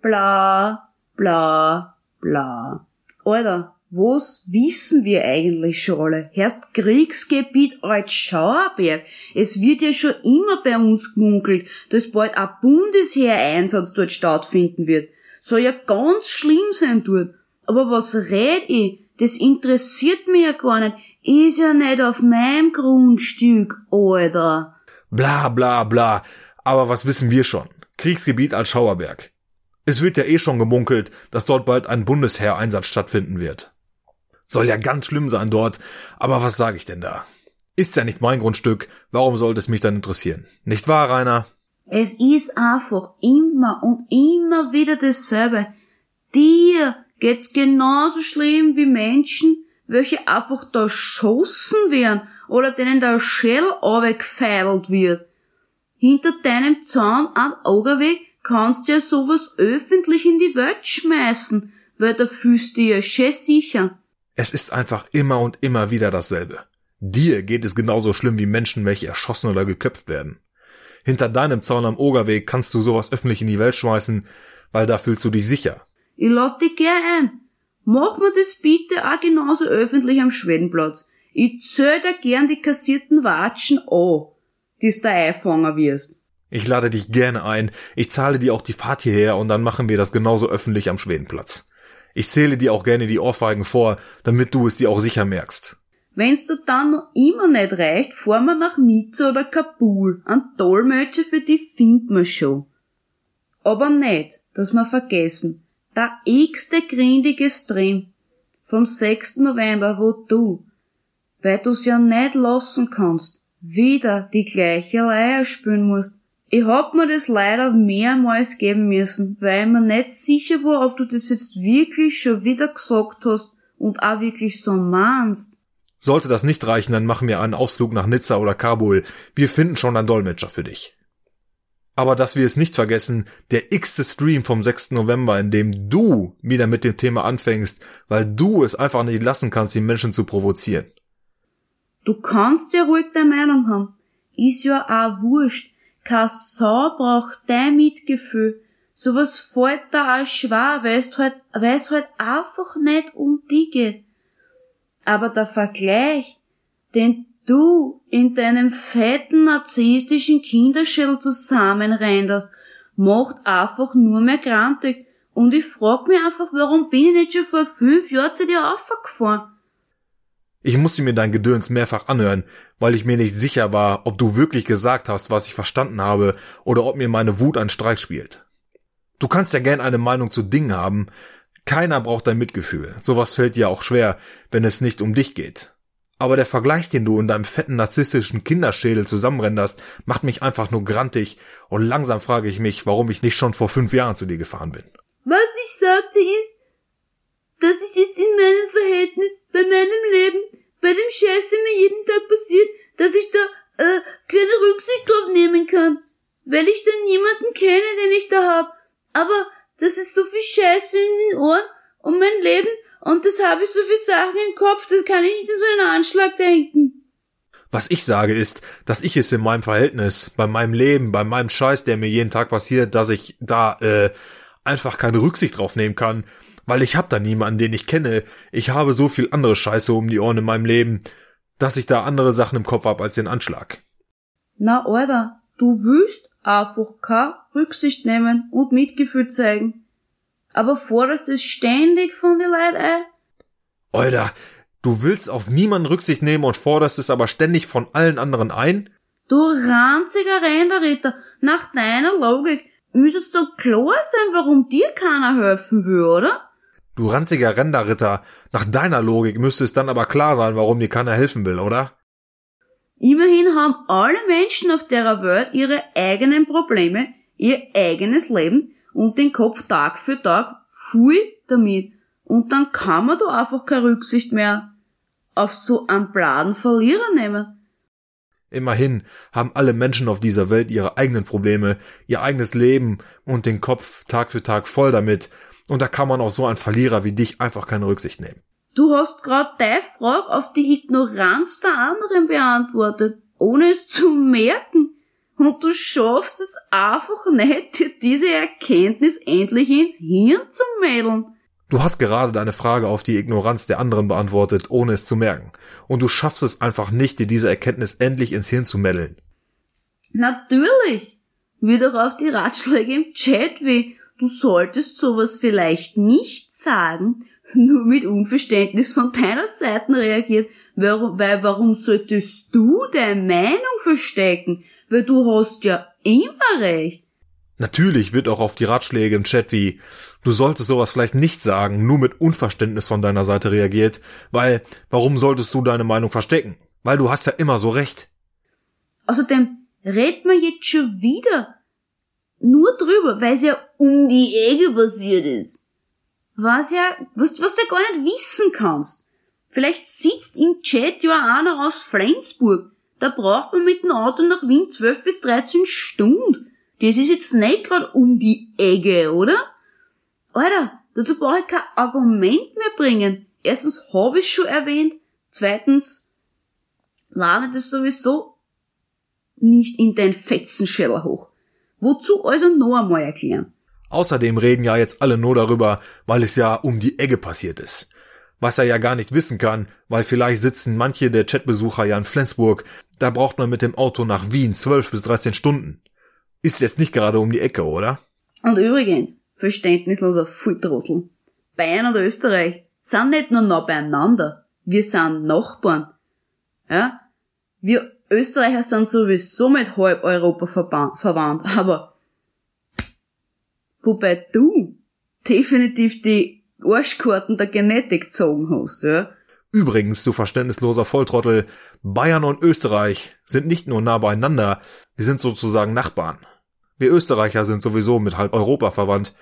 Bla, bla, bla. Alter, was wissen wir eigentlich schon alle? Herrscht Kriegsgebiet als Schauerberg. Es wird ja schon immer bei uns gemunkelt, dass bald ein Bundesheereinsatz dort stattfinden wird. Soll ja ganz schlimm sein dort. Aber was red ich? Das interessiert mich ja gar nicht. Ist ja nicht auf meinem Grundstück, Alter. Bla bla bla. Aber was wissen wir schon? Kriegsgebiet als Schauerberg. Es wird ja eh schon gemunkelt, dass dort bald ein Bundesheereinsatz stattfinden wird. Soll ja ganz schlimm sein dort, aber was sage ich denn da? Ist ja nicht mein Grundstück, warum sollte es mich dann interessieren? Nicht wahr, Rainer? Es ist einfach immer und immer wieder dasselbe. Dir geht's genauso schlimm wie Menschen, welche einfach da schossen werden oder denen der Schädel gefeilt wird. Hinter deinem Zaun am Augerweg kannst du ja sowas öffentlich in die Welt schmeißen, weil da fühlst du ja schön sicher. Es ist einfach immer und immer wieder dasselbe. Dir geht es genauso schlimm wie Menschen, welche erschossen oder geköpft werden. Hinter deinem Zaun am Ogerweg kannst du sowas öffentlich in die Welt schmeißen, weil da fühlst du dich sicher. Ich lade dich gern ein. Mach mir das bitte auch genauso öffentlich am Schwedenplatz. Ich zähl dir gern die kassierten Watschen an, die's da einfangen wirst. Ich lade dich gerne ein. Ich zahle dir auch die Fahrt hierher und dann machen wir das genauso öffentlich am Schwedenplatz. Ich zähle dir auch gerne die Ohrfeigen vor, damit du es dir auch sicher merkst. Wenn's dir dann noch immer nicht reicht, fahren wir nach Nizza oder Kabul. Ein Dolmetscher für die finden wir schon. Aber nicht, dass wir vergessen, der x-te grindige Stream vom 6. November, wo du, weil du's ja nicht lassen kannst, wieder die gleiche Leier spielen musst. Ich hab mir das leider mehrmals geben müssen, weil ich mir nicht sicher war, ob du das jetzt wirklich schon wieder gesagt hast und auch wirklich so meinst. Sollte das nicht reichen, dann machen wir einen Ausflug nach Nizza oder Kabul. Wir finden schon einen Dolmetscher für dich. Aber dass wir es nicht vergessen, der x-te Stream vom 6. November, in dem du wieder mit dem Thema anfängst, weil du es einfach nicht lassen kannst, die Menschen zu provozieren. Du kannst ja ruhig deine Meinung haben. Ist ja auch wurscht. Kein Sau braucht dein Mitgefühl. Sowas fällt da auch schwer, weil es halt, weil es halt einfach nicht um die geht aber der Vergleich, den du in deinem fetten narzisstischen Kinderschädel zusammenreinderst, macht einfach nur mehr grantig. Und ich frag mich einfach, warum bin ich nicht schon vor fünf Jahren zu dir aufgefahren? Ich musste mir dein Gedöns mehrfach anhören, weil ich mir nicht sicher war, ob du wirklich gesagt hast, was ich verstanden habe, oder ob mir meine Wut einen Streik spielt. Du kannst ja gern eine Meinung zu Dingen haben, keiner braucht dein Mitgefühl. Sowas fällt dir auch schwer, wenn es nicht um dich geht. Aber der Vergleich, den du in deinem fetten narzisstischen Kinderschädel zusammenrenderst, macht mich einfach nur grantig und langsam frage ich mich, warum ich nicht schon vor fünf Jahren zu dir gefahren bin. Was ich sagte ist, dass ich jetzt in meinem Verhältnis, bei meinem Leben, bei dem Scheiß, der mir jeden Tag passiert, dass ich da äh, keine Rücksicht drauf nehmen kann, weil ich da niemanden kenne, den ich da hab. Aber das ist so viel Scheiße in den Ohren und mein Leben und das habe ich so viel Sachen im Kopf, das kann ich nicht in so einen Anschlag denken. Was ich sage ist, dass ich es in meinem Verhältnis, bei meinem Leben, bei meinem Scheiß, der mir jeden Tag passiert, dass ich da äh, einfach keine Rücksicht drauf nehmen kann, weil ich hab da niemanden, den ich kenne. Ich habe so viel andere Scheiße um die Ohren in meinem Leben, dass ich da andere Sachen im Kopf hab als den Anschlag. Na, Alter, du willst einfach keine Rücksicht nehmen und Mitgefühl zeigen. Aber forderst es ständig von den Leuten ein? Alter, du willst auf niemanden Rücksicht nehmen und forderst es aber ständig von allen anderen ein? Du ranziger Renderritter, nach deiner Logik müsste es doch klar sein, warum dir keiner helfen will, oder? Du ranziger Renderritter, nach deiner Logik müsste es dann aber klar sein, warum dir keiner helfen will, oder? Immerhin haben alle Menschen auf der Welt ihre eigenen Probleme, ihr eigenes Leben und den Kopf Tag für Tag viel damit. Und dann kann man da einfach keine Rücksicht mehr auf so einen bladen Verlierer nehmen. Immerhin haben alle Menschen auf dieser Welt ihre eigenen Probleme, ihr eigenes Leben und den Kopf Tag für Tag voll damit. Und da kann man auf so einen Verlierer wie dich einfach keine Rücksicht nehmen. Du hast grad deine Frage auf die Ignoranz der anderen beantwortet, ohne es zu merken. Und du schaffst es einfach nicht, dir diese Erkenntnis endlich ins Hirn zu mädeln. Du hast gerade deine Frage auf die Ignoranz der anderen beantwortet, ohne es zu merken. Und du schaffst es einfach nicht, dir diese Erkenntnis endlich ins Hirn zu mädeln. Natürlich. Wie doch auf die Ratschläge im Chat wie, du solltest sowas vielleicht nicht sagen, nur mit Unverständnis von deiner Seite reagiert, weil, weil warum solltest du deine Meinung verstecken? Weil du hast ja immer recht. Natürlich wird auch auf die Ratschläge im Chat wie, du solltest sowas vielleicht nicht sagen, nur mit Unverständnis von deiner Seite reagiert, weil warum solltest du deine Meinung verstecken? Weil du hast ja immer so recht. Außerdem redet man jetzt schon wieder nur drüber, weil es ja um die Ecke passiert ist. Was ja, was, was du ja gar nicht wissen kannst. Vielleicht sitzt im Chat ja einer aus Flensburg. Da braucht man mit dem Auto nach Wien 12 bis 13 Stunden. Das ist jetzt nicht gerade um die Ecke, oder? Alter, dazu brauche ich kein Argument mehr bringen. Erstens habe ich schon erwähnt. Zweitens lade das sowieso nicht in dein Fetzenscheller hoch. Wozu also noch einmal erklären? Außerdem reden ja jetzt alle nur darüber, weil es ja um die Ecke passiert ist. Was er ja gar nicht wissen kann, weil vielleicht sitzen manche der Chatbesucher ja in Flensburg, da braucht man mit dem Auto nach Wien 12 bis 13 Stunden. Ist jetzt nicht gerade um die Ecke, oder? Und übrigens, verständnisloser Volltrottel. Bayern und Österreich sind nicht nur nah beieinander, wir sind Nachbarn. Ja? Wir Österreicher sind sowieso mit halb Europa verwandt, aber wobei du definitiv die Arschkarten der Genetik gezogen hast, ja? Übrigens, du verständnisloser Volltrottel, Bayern und Österreich sind nicht nur nah beieinander, wir sind sozusagen Nachbarn. Wir Österreicher sind sowieso mit halb Europa verwandt,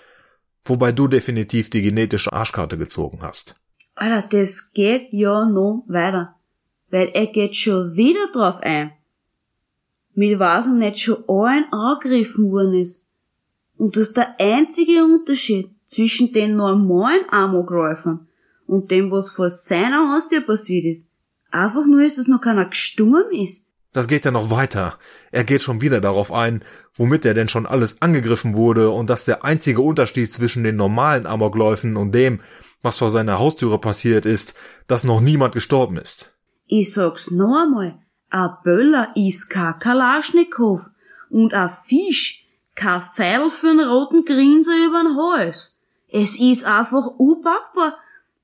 wobei du definitiv die genetische Arschkarte gezogen hast. Alter, das geht ja noch weiter, weil er geht schon wieder drauf ein. Mit was er nicht schon allen angegriffen worden ist. Und das ist der einzige Unterschied zwischen den normalen Amokläufern und dem, was vor seiner Haustür passiert ist. Einfach nur ist, dass noch keiner gestorben ist. Das geht ja noch weiter. Er geht schon wieder darauf ein, womit er denn schon alles angegriffen wurde und dass der einzige Unterschied zwischen den normalen Amokläufen und dem, was vor seiner Haustüre passiert ist, dass noch niemand gestorben ist. Ich sag's noch einmal. A Böller ist kein Kalaschnikow und a Fisch kein Pfeil für'n roten Grinser übern Hals. Es ist einfach unpackbar,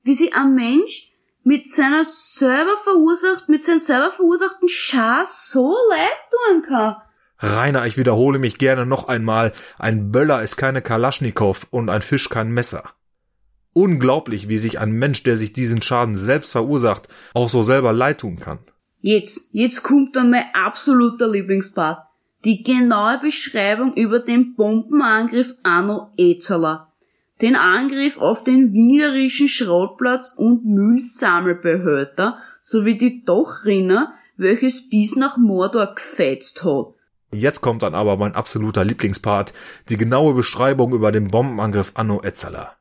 wie sie ein Mensch mit seiner selber verursacht, mit seinem selber verursachten Schaß so leid tun kann. Rainer, ich wiederhole mich gerne noch einmal. Ein Böller ist keine Kalaschnikow und ein Fisch kein Messer. Unglaublich, wie sich ein Mensch, der sich diesen Schaden selbst verursacht, auch so selber leid tun kann. Jetzt, jetzt kommt dann mein absoluter Lieblingspart. Die genaue Beschreibung über den Bombenangriff Anno Ezeler den Angriff auf den wienerischen Schrottplatz und Müllsammelbehörter sowie die Dochrinner, welches bis nach Mordor gefetzt hat. Jetzt kommt dann aber mein absoluter Lieblingspart, die genaue Beschreibung über den Bombenangriff Anno Etzala.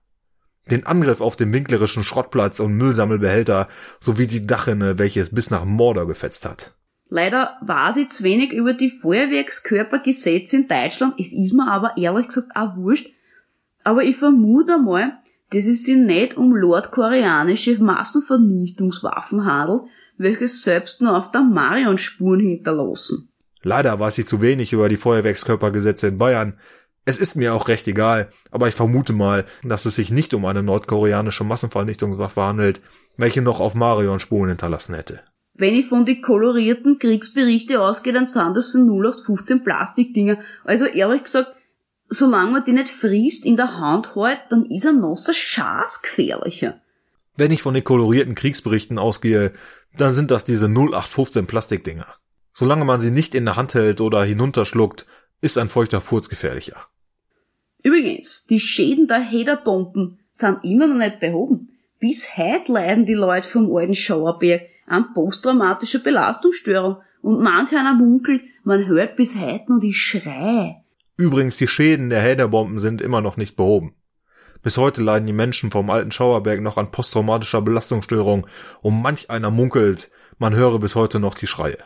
Den Angriff auf den winklerischen Schrottplatz und Müllsammelbehälter sowie die Dachrinne, welche es bis nach Mordor gefetzt hat. Leider weiß ich zu wenig über die Feuerwerkskörpergesetze in Deutschland, es ist mir aber ehrlich gesagt auch wurscht, aber ich vermute mal, dass es sich nicht um nordkoreanische Massenvernichtungswaffen handelt, welche selbst nur auf der Marion Spuren hinterlassen. Leider weiß ich zu wenig über die Feuerwerkskörpergesetze in Bayern. Es ist mir auch recht egal, aber ich vermute mal, dass es sich nicht um eine nordkoreanische Massenvernichtungswaffe handelt, welche noch auf Marion Spuren hinterlassen hätte. Wenn ich von die kolorierten Kriegsberichte ausgehe, dann sind das so 0815 Plastikdinger. Also ehrlich gesagt, solange man die nicht friest in der Hand hält, dann ist ein nasser Schaß gefährlicher. Wenn ich von den kolorierten Kriegsberichten ausgehe, dann sind das diese 0815 Plastikdinger. Solange man sie nicht in der Hand hält oder hinunterschluckt, ist ein feuchter Furz gefährlicher. Übrigens, die Schäden der Hederbomben sind immer noch nicht behoben. Bis heute leiden die Leute vom alten Schauerberg an posttraumatischer Belastungsstörung und manch einer munkelt, man hört bis heute noch die Schreie. Übrigens, die Schäden der Haderbomben sind immer noch nicht behoben. Bis heute leiden die Menschen vom alten Schauerberg noch an posttraumatischer Belastungsstörung und manch einer munkelt, man höre bis heute noch die Schreie.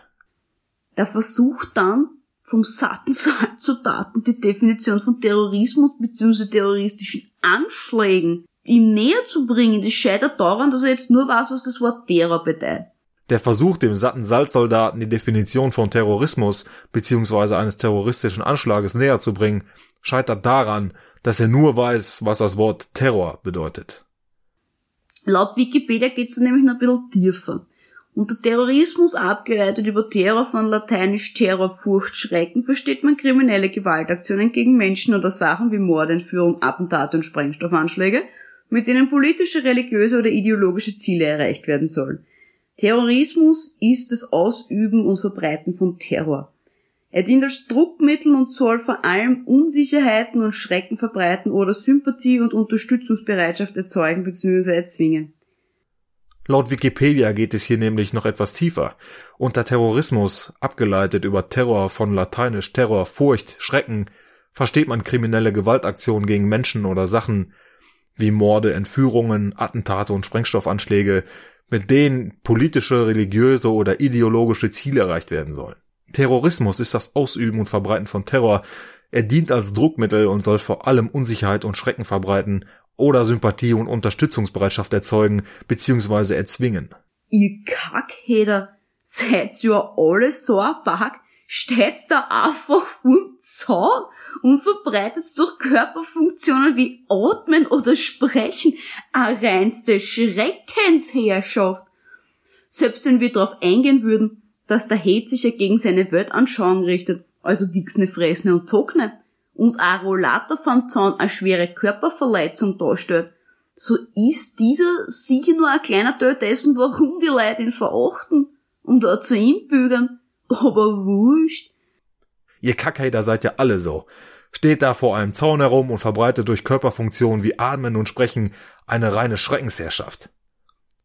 Der versucht dann, vom satten zu Daten die Definition von Terrorismus bzw. terroristischen Anschlägen ihm näher zu bringen. Das scheitert daran, dass er jetzt nur weiß, was das Wort Terror bedeutet. Der Versuch, dem satten Salzsoldaten die Definition von Terrorismus bzw. eines terroristischen Anschlages näher zu bringen, scheitert daran, dass er nur weiß, was das Wort Terror bedeutet. Laut Wikipedia geht es nämlich noch ein bisschen tiefer. Unter Terrorismus abgeleitet über Terror von lateinisch Terror, Furcht, Schrecken versteht man kriminelle Gewaltaktionen gegen Menschen oder Sachen wie Mord, Entführung, Attentate und Sprengstoffanschläge, mit denen politische, religiöse oder ideologische Ziele erreicht werden sollen. Terrorismus ist das Ausüben und Verbreiten von Terror. Er dient als Druckmittel und soll vor allem Unsicherheiten und Schrecken verbreiten oder Sympathie und Unterstützungsbereitschaft erzeugen bzw. erzwingen. Laut Wikipedia geht es hier nämlich noch etwas tiefer. Unter Terrorismus, abgeleitet über Terror von lateinisch Terror, Furcht, Schrecken, versteht man kriminelle Gewaltaktionen gegen Menschen oder Sachen wie Morde, Entführungen, Attentate und Sprengstoffanschläge, mit denen politische, religiöse oder ideologische Ziele erreicht werden sollen. Terrorismus ist das Ausüben und Verbreiten von Terror. Er dient als Druckmittel und soll vor allem Unsicherheit und Schrecken verbreiten oder Sympathie und Unterstützungsbereitschaft erzeugen bzw. erzwingen. Ihr Kackheder, seid ihr alle so ein Back? Steht's da einfach vom Zaun und verbreitet durch Körperfunktionen wie Atmen oder Sprechen eine reinste Schreckensherrschaft. Selbst wenn wir darauf eingehen würden, dass der Hate sich ja gegen seine Weltanschauung richtet, also Wichsne, Fressne und Zockne, und ein Rollator vom Zaun eine schwere Körperverletzung darstellt, so ist dieser sicher nur ein kleiner Teil dessen, warum die Leute ihn verachten und da zu ihm bügern. Aber wurscht. Ihr Kackhater seid ja alle so. Steht da vor einem Zaun herum und verbreitet durch Körperfunktionen wie Atmen und Sprechen eine reine Schreckensherrschaft.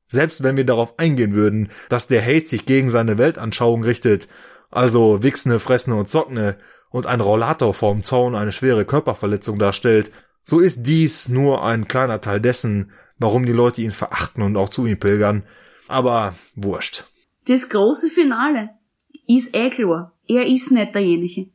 Selbst wenn wir darauf eingehen würden, dass der Hate sich gegen seine Weltanschauung richtet, also Wichsne, Fressne und Zockne, und ein Rollator vorm Zaun eine schwere Körperverletzung darstellt, so ist dies nur ein kleiner Teil dessen, warum die Leute ihn verachten und auch zu ihm pilgern. Aber wurscht. Das große Finale ist eh klar. Er ist nicht derjenige.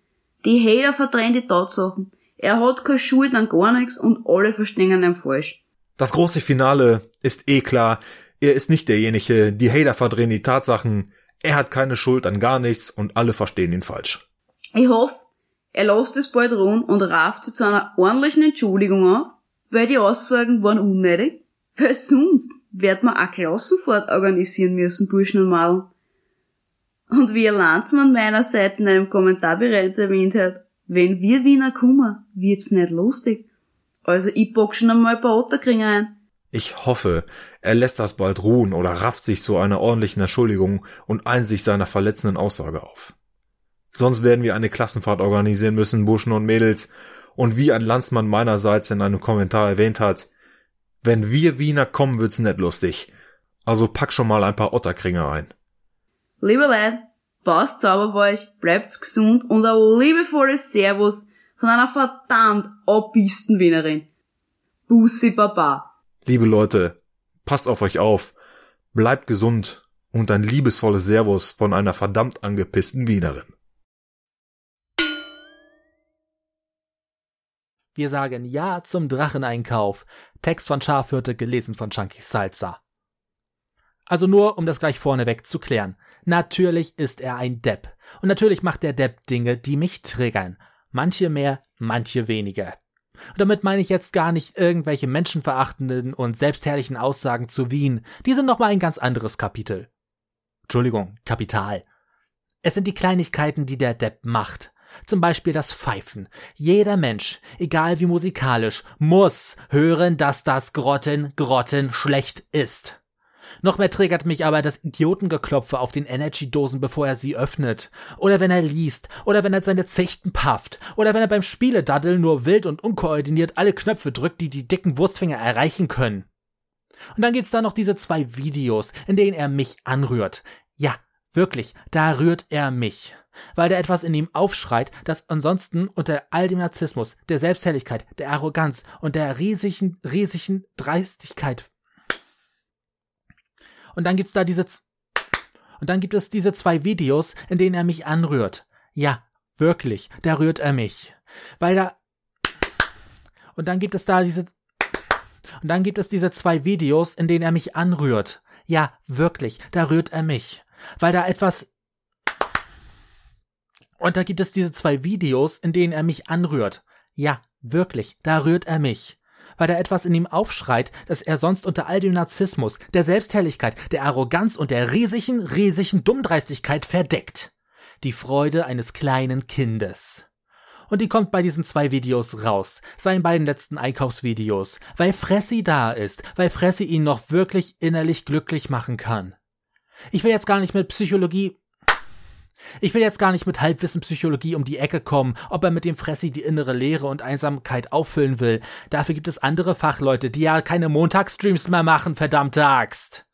Die Hater verdrehen die Tatsachen. Er hat keine Schuld an gar nichts und alle verstehen ihn falsch. Das große Finale ist eh klar. Er ist nicht derjenige, die Hater verdrehen die Tatsachen, er hat keine Schuld an gar nichts und alle verstehen ihn falsch. Ich hoffe, er lässt es bald ruhen und rafft sie zu einer ordentlichen Entschuldigung auf, weil die Aussagen waren unnötig, weil sonst wird man eine Klassenfahrt organisieren müssen, Burschen und Madel. Und wie ihr Landsmann meinerseits in einem Kommentar bereits erwähnt hat, wenn wir Wiener kommen, wird's nicht lustig. Also ich bock schon einmal ein paar Otterkringer ein. Ich hoffe, er lässt das bald ruhen oder rafft sich zu einer ordentlichen Entschuldigung und Einsicht seiner verletzenden Aussage auf. Sonst werden wir eine Klassenfahrt organisieren müssen, Burschen und Mädels. Und wie ein Landsmann meinerseits in einem Kommentar erwähnt hat, wenn wir Wiener kommen, wird's nicht lustig. Also pack schon mal ein paar Otterkringe ein. Liebe Leute, passt sauber bei euch, bleibt's gesund und ein liebevolles Servus von einer verdammt abbisten Wienerin. Bussi Baba. Liebe Leute, passt auf euch auf, bleibt gesund und ein liebesvolles Servus von einer verdammt angepissten Wienerin. Wir sagen Ja zum Dracheneinkauf. Text von Schafhirte gelesen von Chunky Salsa. Also nur, um das gleich vorneweg zu klären. Natürlich ist er ein Depp. Und natürlich macht der Depp Dinge, die mich triggern. Manche mehr, manche weniger. Und damit meine ich jetzt gar nicht irgendwelche menschenverachtenden und selbstherrlichen Aussagen zu Wien. Die sind nochmal ein ganz anderes Kapitel. Entschuldigung, Kapital. Es sind die Kleinigkeiten, die der Depp macht. Zum Beispiel das Pfeifen. Jeder Mensch, egal wie musikalisch, muss hören, dass das Grotten Grotten schlecht ist. Noch mehr triggert mich aber das Idiotengeklopfe auf den Energy-Dosen, bevor er sie öffnet. Oder wenn er liest. Oder wenn er seine Zichten pafft. Oder wenn er beim Spieledaddeln nur wild und unkoordiniert alle Knöpfe drückt, die die dicken Wurstfinger erreichen können. Und dann gibt's da noch diese zwei Videos, in denen er mich anrührt. Ja, wirklich, da rührt er mich. Weil da etwas in ihm aufschreit, das ansonsten unter all dem Narzissmus, der Selbstherrlichkeit, der Arroganz und der riesigen, riesigen Dreistigkeit und dann gibt's da diese und dann gibt es diese zwei Videos, in denen er mich anrührt. Ja, wirklich, da rührt er mich. Weil da und dann gibt es da diese und dann gibt es diese zwei Videos, in denen er mich anrührt. Ja, wirklich, da rührt er mich. Weil da etwas und da gibt es diese zwei Videos, in denen er mich anrührt. Ja, wirklich, da rührt er mich weil da etwas in ihm aufschreit, das er sonst unter all dem Narzissmus, der Selbstherrlichkeit, der Arroganz und der riesigen, riesigen Dummdreistigkeit verdeckt. Die Freude eines kleinen Kindes. Und die kommt bei diesen zwei Videos raus, seinen beiden letzten Einkaufsvideos, weil Fressi da ist, weil Fressi ihn noch wirklich innerlich glücklich machen kann. Ich will jetzt gar nicht mit Psychologie ich will jetzt gar nicht mit Halbwissen Psychologie um die Ecke kommen, ob er mit dem Fressi die innere Leere und Einsamkeit auffüllen will. Dafür gibt es andere Fachleute, die ja keine Montagsstreams mehr machen, verdammte Axt.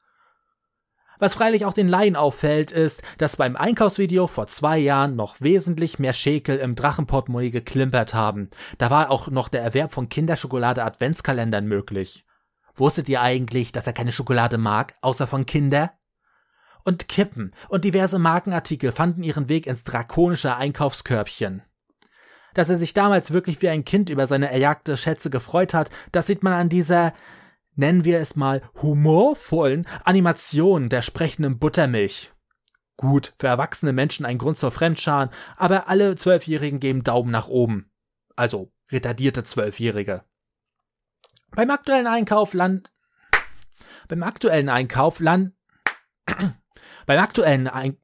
Was freilich auch den Laien auffällt, ist, dass beim Einkaufsvideo vor zwei Jahren noch wesentlich mehr Schäkel im Drachenportemonnaie geklimpert haben. Da war auch noch der Erwerb von Kinderschokolade Adventskalendern möglich. Wusstet ihr eigentlich, dass er keine Schokolade mag, außer von Kinder? Und Kippen und diverse Markenartikel fanden ihren Weg ins drakonische Einkaufskörbchen. Dass er sich damals wirklich wie ein Kind über seine erjagte Schätze gefreut hat, das sieht man an dieser, nennen wir es mal, humorvollen Animation der sprechenden Buttermilch. Gut, für erwachsene Menschen ein Grund zur Fremdscharen, aber alle Zwölfjährigen geben Daumen nach oben. Also retardierte Zwölfjährige. Beim aktuellen Einkauf land beim aktuellen Einkauf land beim aktuellen Ein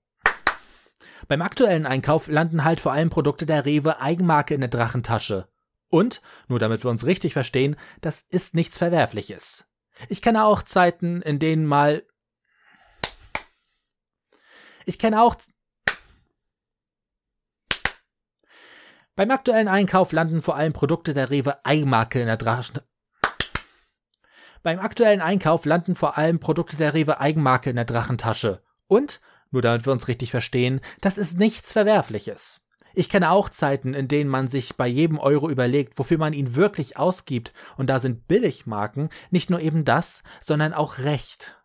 beim aktuellen Einkauf landen halt vor allem Produkte der Rewe Eigenmarke in der Drachentasche. Und, nur damit wir uns richtig verstehen, das ist nichts Verwerfliches. Ich kenne auch Zeiten, in denen mal ich kenne auch Beim aktuellen Einkauf landen vor allem Produkte der Rewe Eigenmarke in der Drachen Beim aktuellen Einkauf landen vor allem Produkte der Rewe Eigenmarke in der Drachentasche. Und, nur damit wir uns richtig verstehen, das ist nichts Verwerfliches. Ich kenne auch Zeiten, in denen man sich bei jedem Euro überlegt, wofür man ihn wirklich ausgibt, und da sind Billigmarken nicht nur eben das, sondern auch Recht.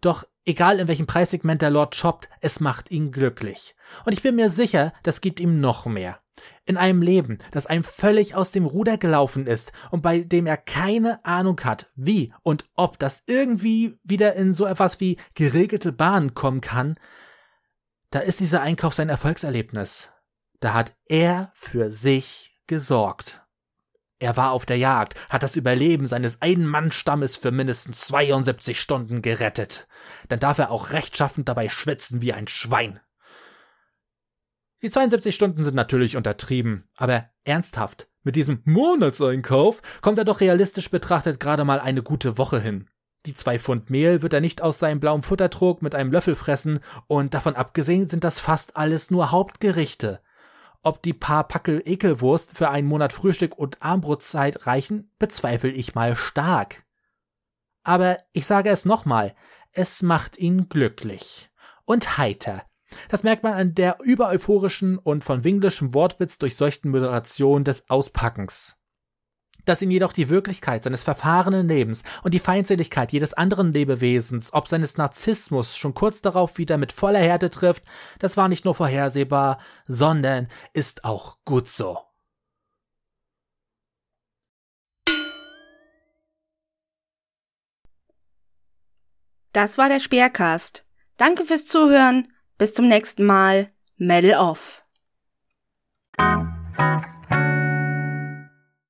Doch egal in welchem Preissegment der Lord shoppt, es macht ihn glücklich. Und ich bin mir sicher, das gibt ihm noch mehr. In einem Leben, das einem völlig aus dem Ruder gelaufen ist und bei dem er keine Ahnung hat, wie und ob das irgendwie wieder in so etwas wie geregelte Bahnen kommen kann, da ist dieser Einkauf sein Erfolgserlebnis. Da hat er für sich gesorgt. Er war auf der Jagd, hat das Überleben seines Ein-Mann-Stammes für mindestens 72 Stunden gerettet. Dann darf er auch rechtschaffend dabei schwitzen wie ein Schwein. Die 72 Stunden sind natürlich untertrieben, aber ernsthaft, mit diesem Monatseinkauf kommt er doch realistisch betrachtet gerade mal eine gute Woche hin. Die zwei Pfund Mehl wird er nicht aus seinem blauen Futtertrog mit einem Löffel fressen, und davon abgesehen sind das fast alles nur Hauptgerichte. Ob die paar Packel Ekelwurst für einen Monat Frühstück und Armbrotzeit reichen, bezweifle ich mal stark. Aber ich sage es nochmal, es macht ihn glücklich und heiter, das merkt man an der übereuphorischen und von winglischem Wortwitz durchseuchten Moderation des Auspackens. Dass ihn jedoch die Wirklichkeit seines verfahrenen Lebens und die Feindseligkeit jedes anderen Lebewesens, ob seines Narzissmus, schon kurz darauf wieder mit voller Härte trifft, das war nicht nur vorhersehbar, sondern ist auch gut so. Das war der Speercast. Danke fürs Zuhören bis zum nächsten Mal. Medal off.